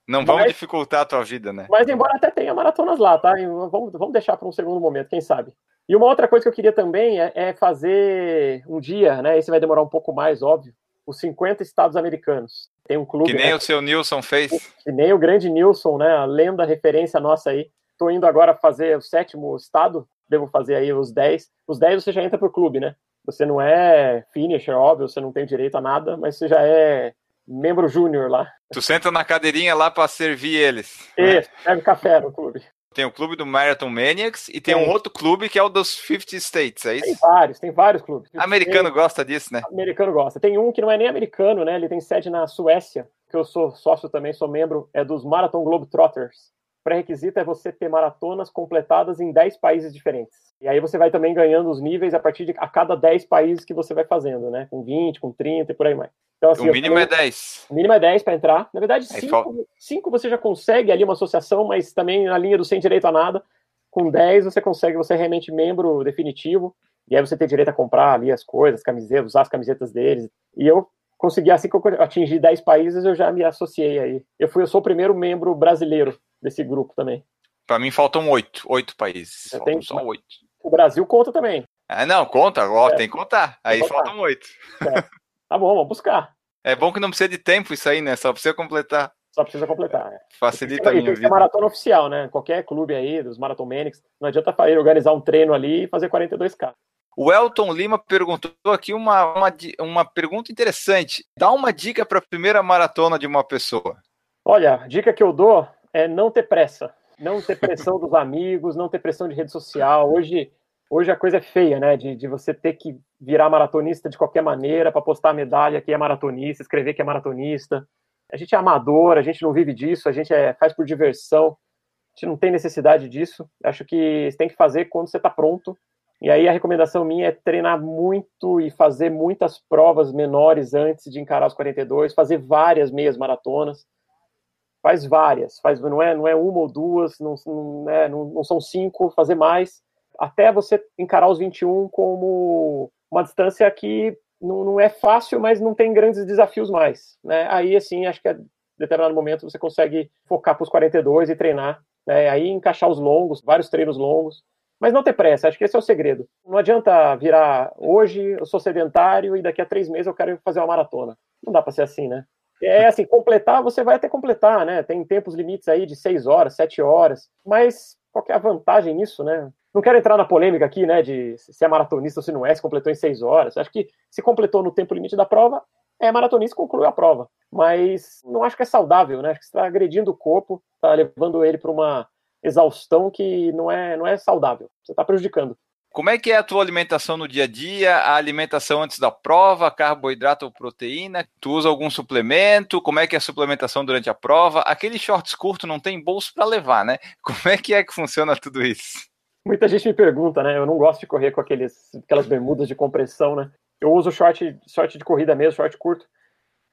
Não vamos mas, dificultar a tua vida, né? Mas embora até tenha maratonas lá, tá? Vamos, vamos deixar para um segundo momento, quem sabe. E uma outra coisa que eu queria também é, é fazer um dia, né? Esse vai demorar um pouco mais, óbvio os 50 estados americanos. Tem um clube. Que nem né? o seu Nilson fez. Que nem o grande Nilson, né? A lenda, referência nossa aí. Estou indo agora fazer o sétimo estado, devo fazer aí os 10. Os 10 você já entra pro clube, né? Você não é finisher, óbvio, você não tem direito a nada, mas você já é membro júnior lá. Tu senta na cadeirinha lá para servir eles. Isso, né? café no clube. Tem o clube do Marathon Maniacs e tem, tem, um outro clube que é o dos 50 States, é isso? Tem vários, tem vários clubes. Americano tem, gosta disso, né? Americano gosta. Tem um que não é nem americano, né? Ele tem sede na Suécia, que eu sou sócio também, sou membro, é dos Marathon Globetrotters. Pré-requisito é você ter maratonas completadas em 10 países diferentes. E aí você vai também ganhando os níveis a partir de a cada 10 países que você vai fazendo, né? Com 20, com 30 e por aí mais. Então, assim, o mínimo é 10. O mínimo é 10 para entrar. Na verdade, 5 você já consegue ali uma associação, mas também na linha do sem direito a nada. Com 10 você consegue, você é realmente membro definitivo. E aí você tem direito a comprar ali as coisas, camisetas, usar as camisetas deles. E eu consegui, assim que eu atingi 10 países, eu já me associei aí. Eu fui, eu sou o primeiro membro brasileiro desse grupo também. Para mim faltam 8, 8 países. Faltam tenho... só 8. O Brasil conta também. Ah, não, conta, ó, é. tem que contar. Aí faltam 8. É. Tá bom, vamos buscar. É bom que não precisa de tempo isso aí, né? Só precisa completar. Só precisa completar. Né? Facilita a minha tem vida. Tem maratona oficial, né? Qualquer clube aí, dos Marathon Manics, não adianta ele organizar um treino ali e fazer 42K. O Elton Lima perguntou aqui uma, uma, uma pergunta interessante. Dá uma dica para a primeira maratona de uma pessoa. Olha, a dica que eu dou é não ter pressa. Não ter pressão dos amigos, não ter pressão de rede social. Hoje hoje a coisa é feia, né? De, de você ter que virar maratonista de qualquer maneira para postar a medalha que é maratonista, escrever que é maratonista. A gente é amador, a gente não vive disso, a gente é, faz por diversão. A gente não tem necessidade disso. Acho que você tem que fazer quando você está pronto. E aí a recomendação minha é treinar muito e fazer muitas provas menores antes de encarar os 42, fazer várias meias maratonas. Faz várias, faz não é não é uma ou duas, não, não, é, não, não são cinco, fazer mais até você encarar os 21 como uma distância que não, não é fácil, mas não tem grandes desafios mais. Né? Aí, assim, acho que a determinado momento você consegue focar para os 42 e treinar. Né? Aí encaixar os longos, vários treinos longos. Mas não ter pressa, acho que esse é o segredo. Não adianta virar hoje, eu sou sedentário e daqui a três meses eu quero fazer uma maratona. Não dá para ser assim, né? É assim, completar, você vai até completar, né? Tem tempos limites aí de 6 horas, 7 horas, mas qual é a vantagem nisso, né? Não quero entrar na polêmica aqui, né, de se é maratonista ou se não é, se completou em 6 horas. Acho que se completou no tempo limite da prova, é maratonista concluiu a prova. Mas não acho que é saudável, né? Acho que está agredindo o corpo, está levando ele para uma exaustão que não é, não é saudável. Você está prejudicando. Como é que é a tua alimentação no dia a dia? A alimentação antes da prova, carboidrato ou proteína? Tu usa algum suplemento? Como é que é a suplementação durante a prova? Aquele shorts curto não tem bolso para levar, né? Como é que é que funciona tudo isso? Muita gente me pergunta, né? Eu não gosto de correr com aqueles, aquelas bermudas de compressão, né? Eu uso short, short de corrida mesmo, short curto.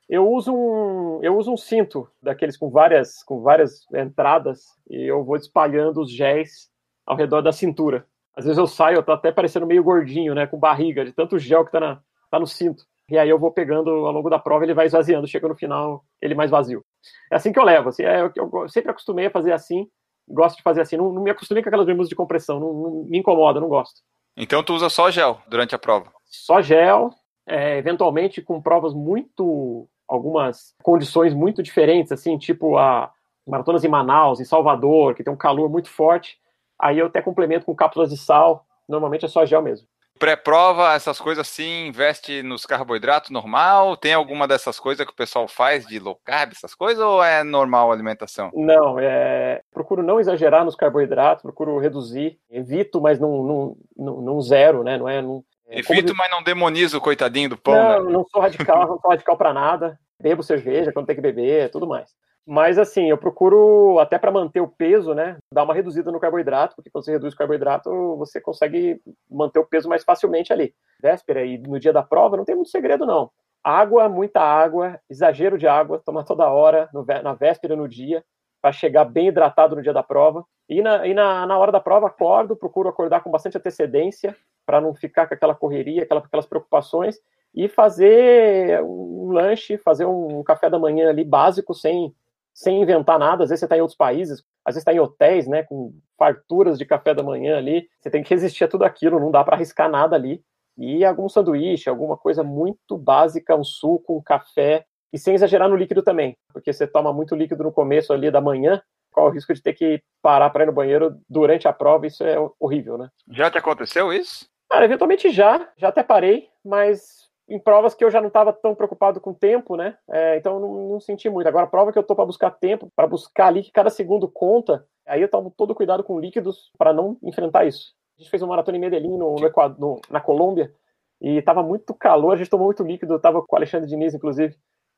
Eu uso um, eu uso um cinto daqueles com várias, com várias entradas e eu vou espalhando os géis ao redor da cintura. Às vezes eu saio, eu tô até parecendo meio gordinho, né? Com barriga, de tanto gel que tá, na, tá no cinto. E aí eu vou pegando ao longo da prova, ele vai esvaziando, chega no final, ele mais vazio. É assim que eu levo, assim, é, eu, eu sempre acostumei a fazer assim, gosto de fazer assim, não, não me acostumei com aquelas bermudas de compressão, não, não, me incomoda, não gosto. Então tu usa só gel durante a prova? Só gel, é, eventualmente com provas muito, algumas condições muito diferentes, assim, tipo a maratonas em Manaus, em Salvador, que tem um calor muito forte, Aí eu até complemento com cápsulas de sal. Normalmente é só gel mesmo. Pré-prova, essas coisas assim, investe nos carboidratos normal? Tem alguma dessas coisas que o pessoal faz de low carb, essas coisas, ou é normal a alimentação? Não, é... procuro não exagerar nos carboidratos, procuro reduzir. Evito, mas não, não, não, não zero, né? Não é, não, é, Evito, mas não demonizo o coitadinho do pão. Não, né? não sou radical, não sou radical para nada. Bebo cerveja quando tem que beber, tudo mais. Mas assim, eu procuro, até para manter o peso, né, dar uma reduzida no carboidrato, porque quando você reduz o carboidrato, você consegue manter o peso mais facilmente ali. Véspera e no dia da prova não tem muito segredo, não. Água, muita água, exagero de água, tomar toda hora, no, na véspera no dia, para chegar bem hidratado no dia da prova. E, na, e na, na hora da prova, acordo, procuro acordar com bastante antecedência, para não ficar com aquela correria, aquela, aquelas preocupações, e fazer um lanche, fazer um café da manhã ali básico, sem sem inventar nada. Às vezes você está em outros países, às vezes está em hotéis, né, com farturas de café da manhã ali. Você tem que resistir a tudo aquilo, não dá para arriscar nada ali. E algum sanduíche, alguma coisa muito básica, um suco, um café, e sem exagerar no líquido também, porque você toma muito líquido no começo ali da manhã, qual o risco de ter que parar para ir no banheiro durante a prova? Isso é horrível, né? Já te aconteceu isso? Cara, eventualmente já, já até parei, mas em provas que eu já não estava tão preocupado com o tempo, né? É, então não, não, senti muito. Agora, prova que eu tô para buscar tempo, para buscar ali que cada segundo conta, aí eu tomo todo cuidado com líquidos para não enfrentar isso. A gente fez uma maratona em Medellín, no, no Equador, no, na Colômbia, e estava muito calor, a gente tomou muito líquido, eu tava com o Alexandre Diniz, inclusive.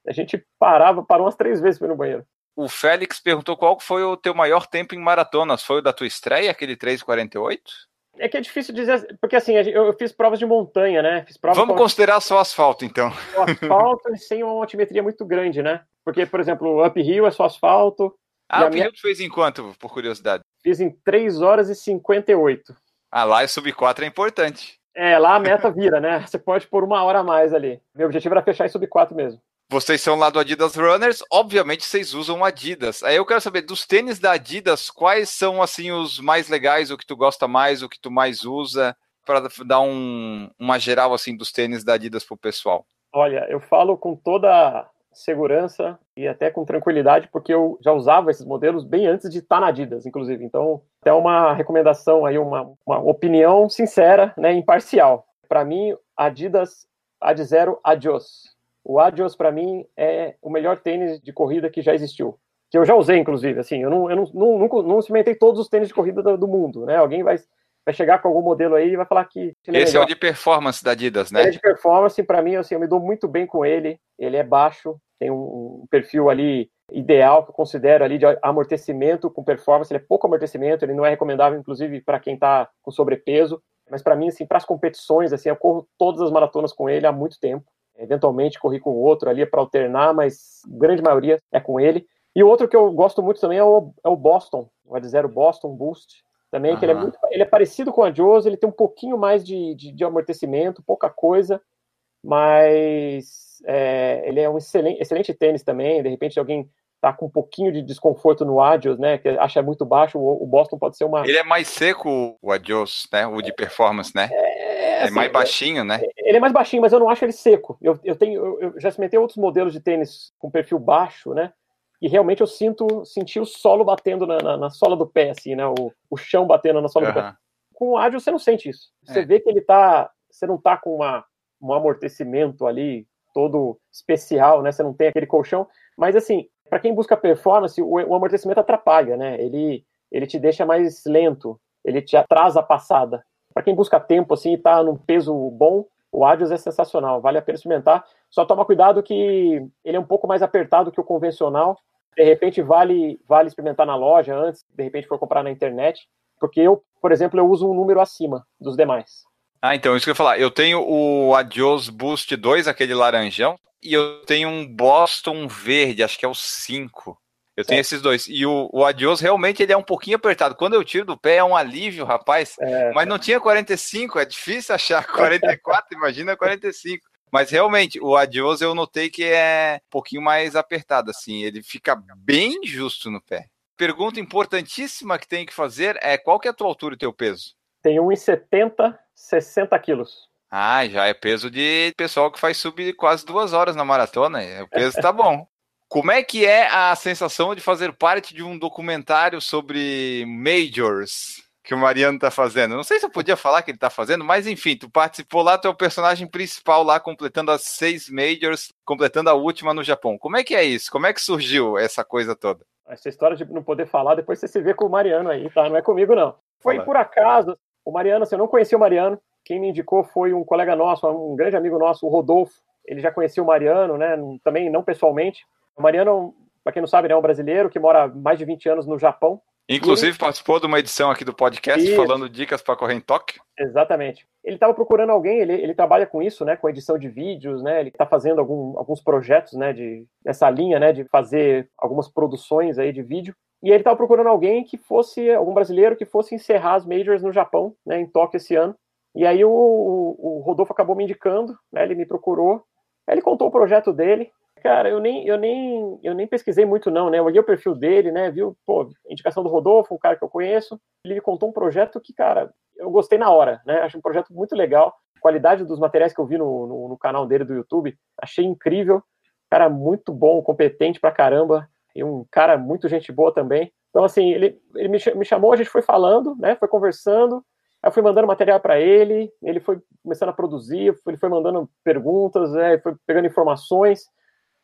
A gente parava, parou umas três vezes para ir no banheiro. O Félix perguntou qual foi o teu maior tempo em maratonas. Foi o da tua estreia, aquele 3,48? É que é difícil dizer, porque assim, eu fiz provas de montanha, né? Vamos considerar só asfalto, então. Asfalto sem uma altimetria muito grande, né? Porque, por exemplo, o uphill é só asfalto. Ah, uphill minha... tu fez em quanto, por curiosidade? Fiz em 3 horas e 58. Ah, lá é sub 4 é importante. É, lá a meta vira, né? Você pode pôr uma hora a mais ali. Meu objetivo era fechar em sub 4 mesmo. Vocês são lá do Adidas Runners, obviamente vocês usam Adidas. Aí eu quero saber dos tênis da Adidas, quais são assim os mais legais, o que tu gosta mais, o que tu mais usa, para dar um, uma geral assim dos tênis da Adidas pro pessoal. Olha, eu falo com toda segurança e até com tranquilidade, porque eu já usava esses modelos bem antes de estar na Adidas, inclusive. Então, até uma recomendação aí, uma, uma opinião sincera, né, imparcial. Para mim, Adidas Ad Zero Adios o Adios, para mim, é o melhor tênis de corrida que já existiu. Que eu já usei, inclusive. Assim, eu não, eu não, não, nunca, não experimentei todos os tênis de corrida do, do, mundo, né? Alguém vai, vai chegar com algum modelo aí e vai falar que. É Esse é, é o de performance da Adidas, né? É de performance, para mim, assim, eu me dou muito bem com ele. Ele é baixo, tem um, um perfil ali ideal que eu considero ali de amortecimento com performance. Ele é pouco amortecimento, ele não é recomendável, inclusive, para quem está com sobrepeso. Mas para mim, assim, para as competições, assim, eu corro todas as maratonas com ele há muito tempo. Eventualmente corri com outro ali para alternar, mas grande maioria é com ele. E o outro que eu gosto muito também é o, é o Boston, o Ad Zero Boston Boost. Também, uhum. que ele é, muito, ele é parecido com a Joe's, ele tem um pouquinho mais de, de, de amortecimento, pouca coisa, mas é, ele é um excelente, excelente tênis também. De repente, alguém tá com um pouquinho de desconforto no Adios, né, que acha muito baixo, o, o Boston pode ser uma... Ele é mais seco, o Adios, né, o de performance, né? É, é assim, mais baixinho, né? ele é mais baixinho, mas eu não acho ele seco. Eu, eu tenho, eu, eu já experimentei outros modelos de tênis com perfil baixo, né? E realmente eu sinto, senti o solo batendo na, na, na sola do pé, assim, né? O, o chão batendo na sola uhum. do pé. Com o ágil você não sente isso. Você é. vê que ele tá, você não tá com uma, um amortecimento ali todo especial, né? Você não tem aquele colchão. Mas assim, para quem busca performance, o, o amortecimento atrapalha, né? Ele, ele te deixa mais lento, ele te atrasa a passada. Para quem busca tempo assim e tá num peso bom, o Adios é sensacional, vale a pena experimentar. Só toma cuidado que ele é um pouco mais apertado que o convencional. De repente vale vale experimentar na loja antes, de repente for comprar na internet, porque eu, por exemplo, eu uso um número acima dos demais. Ah, então, isso que eu ia falar. Eu tenho o Adios Boost 2, aquele laranjão, e eu tenho um Boston verde, acho que é o 5. Eu tenho esses dois. E o, o Adios realmente ele é um pouquinho apertado. Quando eu tiro do pé é um alívio, rapaz. É. Mas não tinha 45, é difícil achar 44, imagina 45. Mas realmente, o Adios eu notei que é um pouquinho mais apertado, assim. Ele fica bem justo no pé. Pergunta importantíssima que tem que fazer é qual que é a tua altura e teu peso? Tem 1,70, 60 quilos. Ah, já é peso de pessoal que faz sub quase duas horas na maratona. O peso tá bom. Como é que é a sensação de fazer parte de um documentário sobre majors que o Mariano tá fazendo? Não sei se eu podia falar que ele tá fazendo, mas enfim, tu participou lá, tu é o personagem principal lá, completando as seis majors, completando a última no Japão. Como é que é isso? Como é que surgiu essa coisa toda? Essa história de não poder falar, depois você se vê com o Mariano aí, tá? Não é comigo, não. Foi Fala. por acaso. O Mariano, assim, eu não conhecia o Mariano. Quem me indicou foi um colega nosso, um grande amigo nosso, o Rodolfo. Ele já conhecia o Mariano, né? Também não pessoalmente, o Mariano, para quem não sabe, é um brasileiro que mora mais de 20 anos no Japão. Inclusive ele... participou de uma edição aqui do podcast isso. falando dicas para correr em Tóquio. Exatamente. Ele estava procurando alguém, ele, ele trabalha com isso, né, com edição de vídeos, né, ele está fazendo algum, alguns projetos, né, de, nessa linha, né, de fazer algumas produções aí de vídeo. E ele estava procurando alguém que fosse, algum brasileiro que fosse encerrar as majors no Japão, né, em Tóquio esse ano. E aí o, o, o Rodolfo acabou me indicando, né, ele me procurou, ele contou o projeto dele, Cara, eu nem, eu nem, eu nem pesquisei muito não, né? Eu olhei o perfil dele, né? Viu, pô, indicação do Rodolfo, um cara que eu conheço. Ele me contou um projeto que, cara, eu gostei na hora, né? Acho um projeto muito legal. A qualidade dos materiais que eu vi no, no, no canal dele do YouTube, achei incrível. Cara muito bom, competente pra caramba. E um cara muito gente boa também. Então, assim, ele, ele me, me chamou, a gente foi falando, né? Foi conversando. Eu fui mandando material para ele, ele foi começando a produzir, ele foi mandando perguntas, né, foi pegando informações.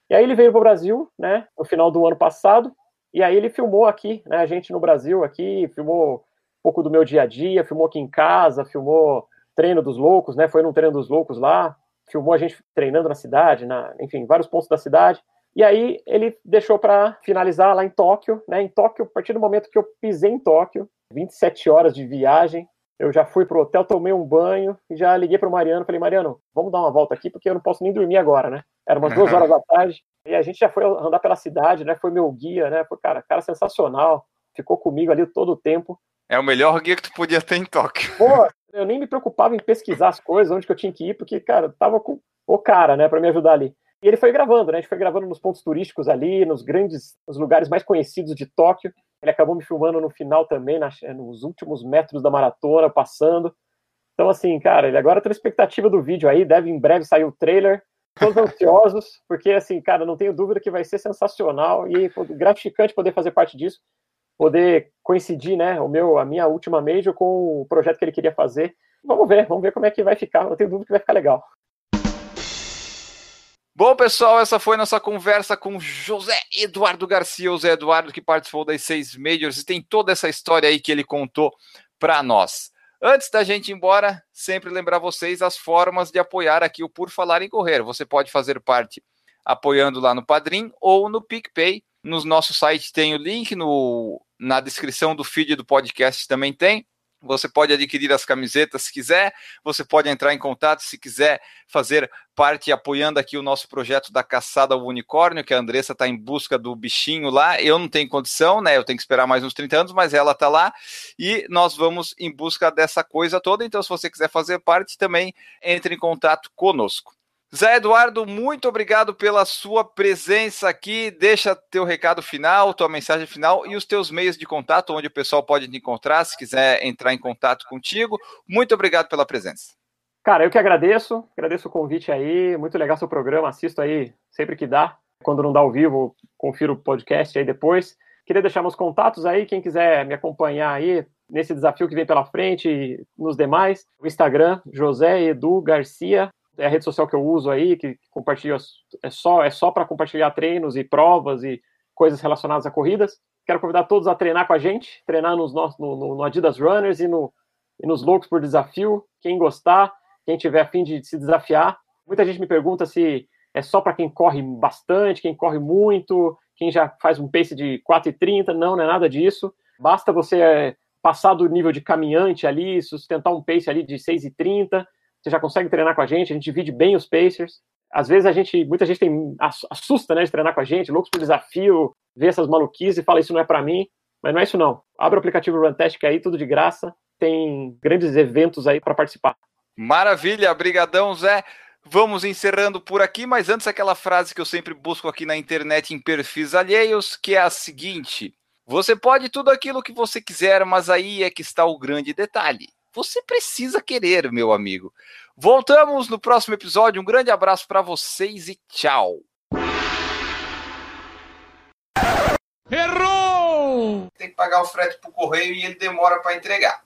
E aí ele veio para o Brasil, né, no final do ano passado, e aí ele filmou aqui, né, a gente no Brasil aqui, filmou um pouco do meu dia a dia, filmou aqui em casa, filmou treino dos loucos, né, foi num treino dos loucos lá, filmou a gente treinando na cidade, na, enfim, vários pontos da cidade. E aí ele deixou para finalizar lá em Tóquio, né? Em Tóquio, a partir do momento que eu pisei em Tóquio, 27 horas de viagem, eu já fui pro hotel, tomei um banho e já liguei pro Mariano, falei, Mariano, vamos dar uma volta aqui, porque eu não posso nem dormir agora, né? Era umas duas horas da tarde, e a gente já foi andar pela cidade, né? Foi meu guia, né? Foi, cara, cara sensacional, ficou comigo ali todo o tempo. É o melhor guia que tu podia ter em Tóquio. Pô, eu nem me preocupava em pesquisar as coisas, onde que eu tinha que ir, porque, cara, tava com o cara, né, para me ajudar ali. E ele foi gravando, né? A gente foi gravando nos pontos turísticos ali, nos grandes, nos lugares mais conhecidos de Tóquio. Ele acabou me filmando no final também, nos últimos metros da maratona, passando. Então, assim, cara, ele agora tem expectativa do vídeo aí, deve em breve sair o trailer. Todos ansiosos, porque, assim, cara, não tenho dúvida que vai ser sensacional e gratificante poder fazer parte disso, poder coincidir, né, o meu, a minha última major com o projeto que ele queria fazer. Vamos ver, vamos ver como é que vai ficar. Eu tenho dúvida que vai ficar legal. Bom, pessoal, essa foi nossa conversa com José Eduardo Garcia, o Zé Eduardo que participou das seis Majors e tem toda essa história aí que ele contou para nós. Antes da gente ir embora, sempre lembrar vocês as formas de apoiar aqui o Por Falar em Correr. Você pode fazer parte apoiando lá no Padrim ou no PicPay. No nosso site tem o link, no, na descrição do feed do podcast também tem. Você pode adquirir as camisetas se quiser, você pode entrar em contato se quiser fazer parte apoiando aqui o nosso projeto da caçada ao unicórnio, que a Andressa está em busca do bichinho lá. Eu não tenho condição, né? Eu tenho que esperar mais uns 30 anos, mas ela está lá e nós vamos em busca dessa coisa toda. Então, se você quiser fazer parte, também entre em contato conosco. Zé Eduardo, muito obrigado pela sua presença aqui. Deixa teu recado final, tua mensagem final e os teus meios de contato, onde o pessoal pode te encontrar, se quiser entrar em contato contigo. Muito obrigado pela presença. Cara, eu que agradeço, agradeço o convite aí, muito legal seu programa, assisto aí sempre que dá. Quando não dá ao vivo, confiro o podcast aí depois. Queria deixar meus contatos aí, quem quiser me acompanhar aí nesse desafio que vem pela frente e nos demais. O Instagram, José Edu Garcia, é a rede social que eu uso aí, que compartilho, é só, é só para compartilhar treinos e provas e coisas relacionadas a corridas. Quero convidar todos a treinar com a gente, treinar nos, no, no, no Adidas Runners e, no, e nos Loucos por Desafio. Quem gostar, quem tiver a fim de se desafiar. Muita gente me pergunta se é só para quem corre bastante, quem corre muito, quem já faz um pace de 4,30. Não, não é nada disso. Basta você é, passar do nível de caminhante ali, sustentar um pace ali de 6,30. Você já consegue treinar com a gente, a gente divide bem os pacers. Às vezes a gente, muita gente tem, assusta né, de treinar com a gente, loucos por desafio, vê essas maluquices e fala isso não é para mim. Mas não é isso não. Abre o aplicativo Runtastic aí, tudo de graça. Tem grandes eventos aí para participar. Maravilha, brigadão, Zé. Vamos encerrando por aqui, mas antes aquela frase que eu sempre busco aqui na internet em perfis alheios, que é a seguinte: você pode tudo aquilo que você quiser, mas aí é que está o grande detalhe. Você precisa querer, meu amigo. Voltamos no próximo episódio. Um grande abraço para vocês e tchau. Errou! Tem que pagar o frete pro correio e ele demora para entregar.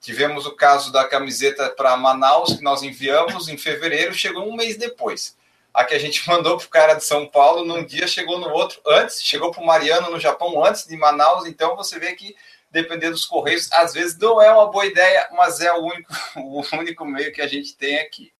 Tivemos o caso da camiseta para Manaus, que nós enviamos em fevereiro, chegou um mês depois. A que a gente mandou para o cara de São Paulo, num dia chegou no outro antes, chegou para o Mariano no Japão antes de Manaus, então você vê que dependendo dos correios, às vezes não é uma boa ideia, mas é o único, o único meio que a gente tem aqui.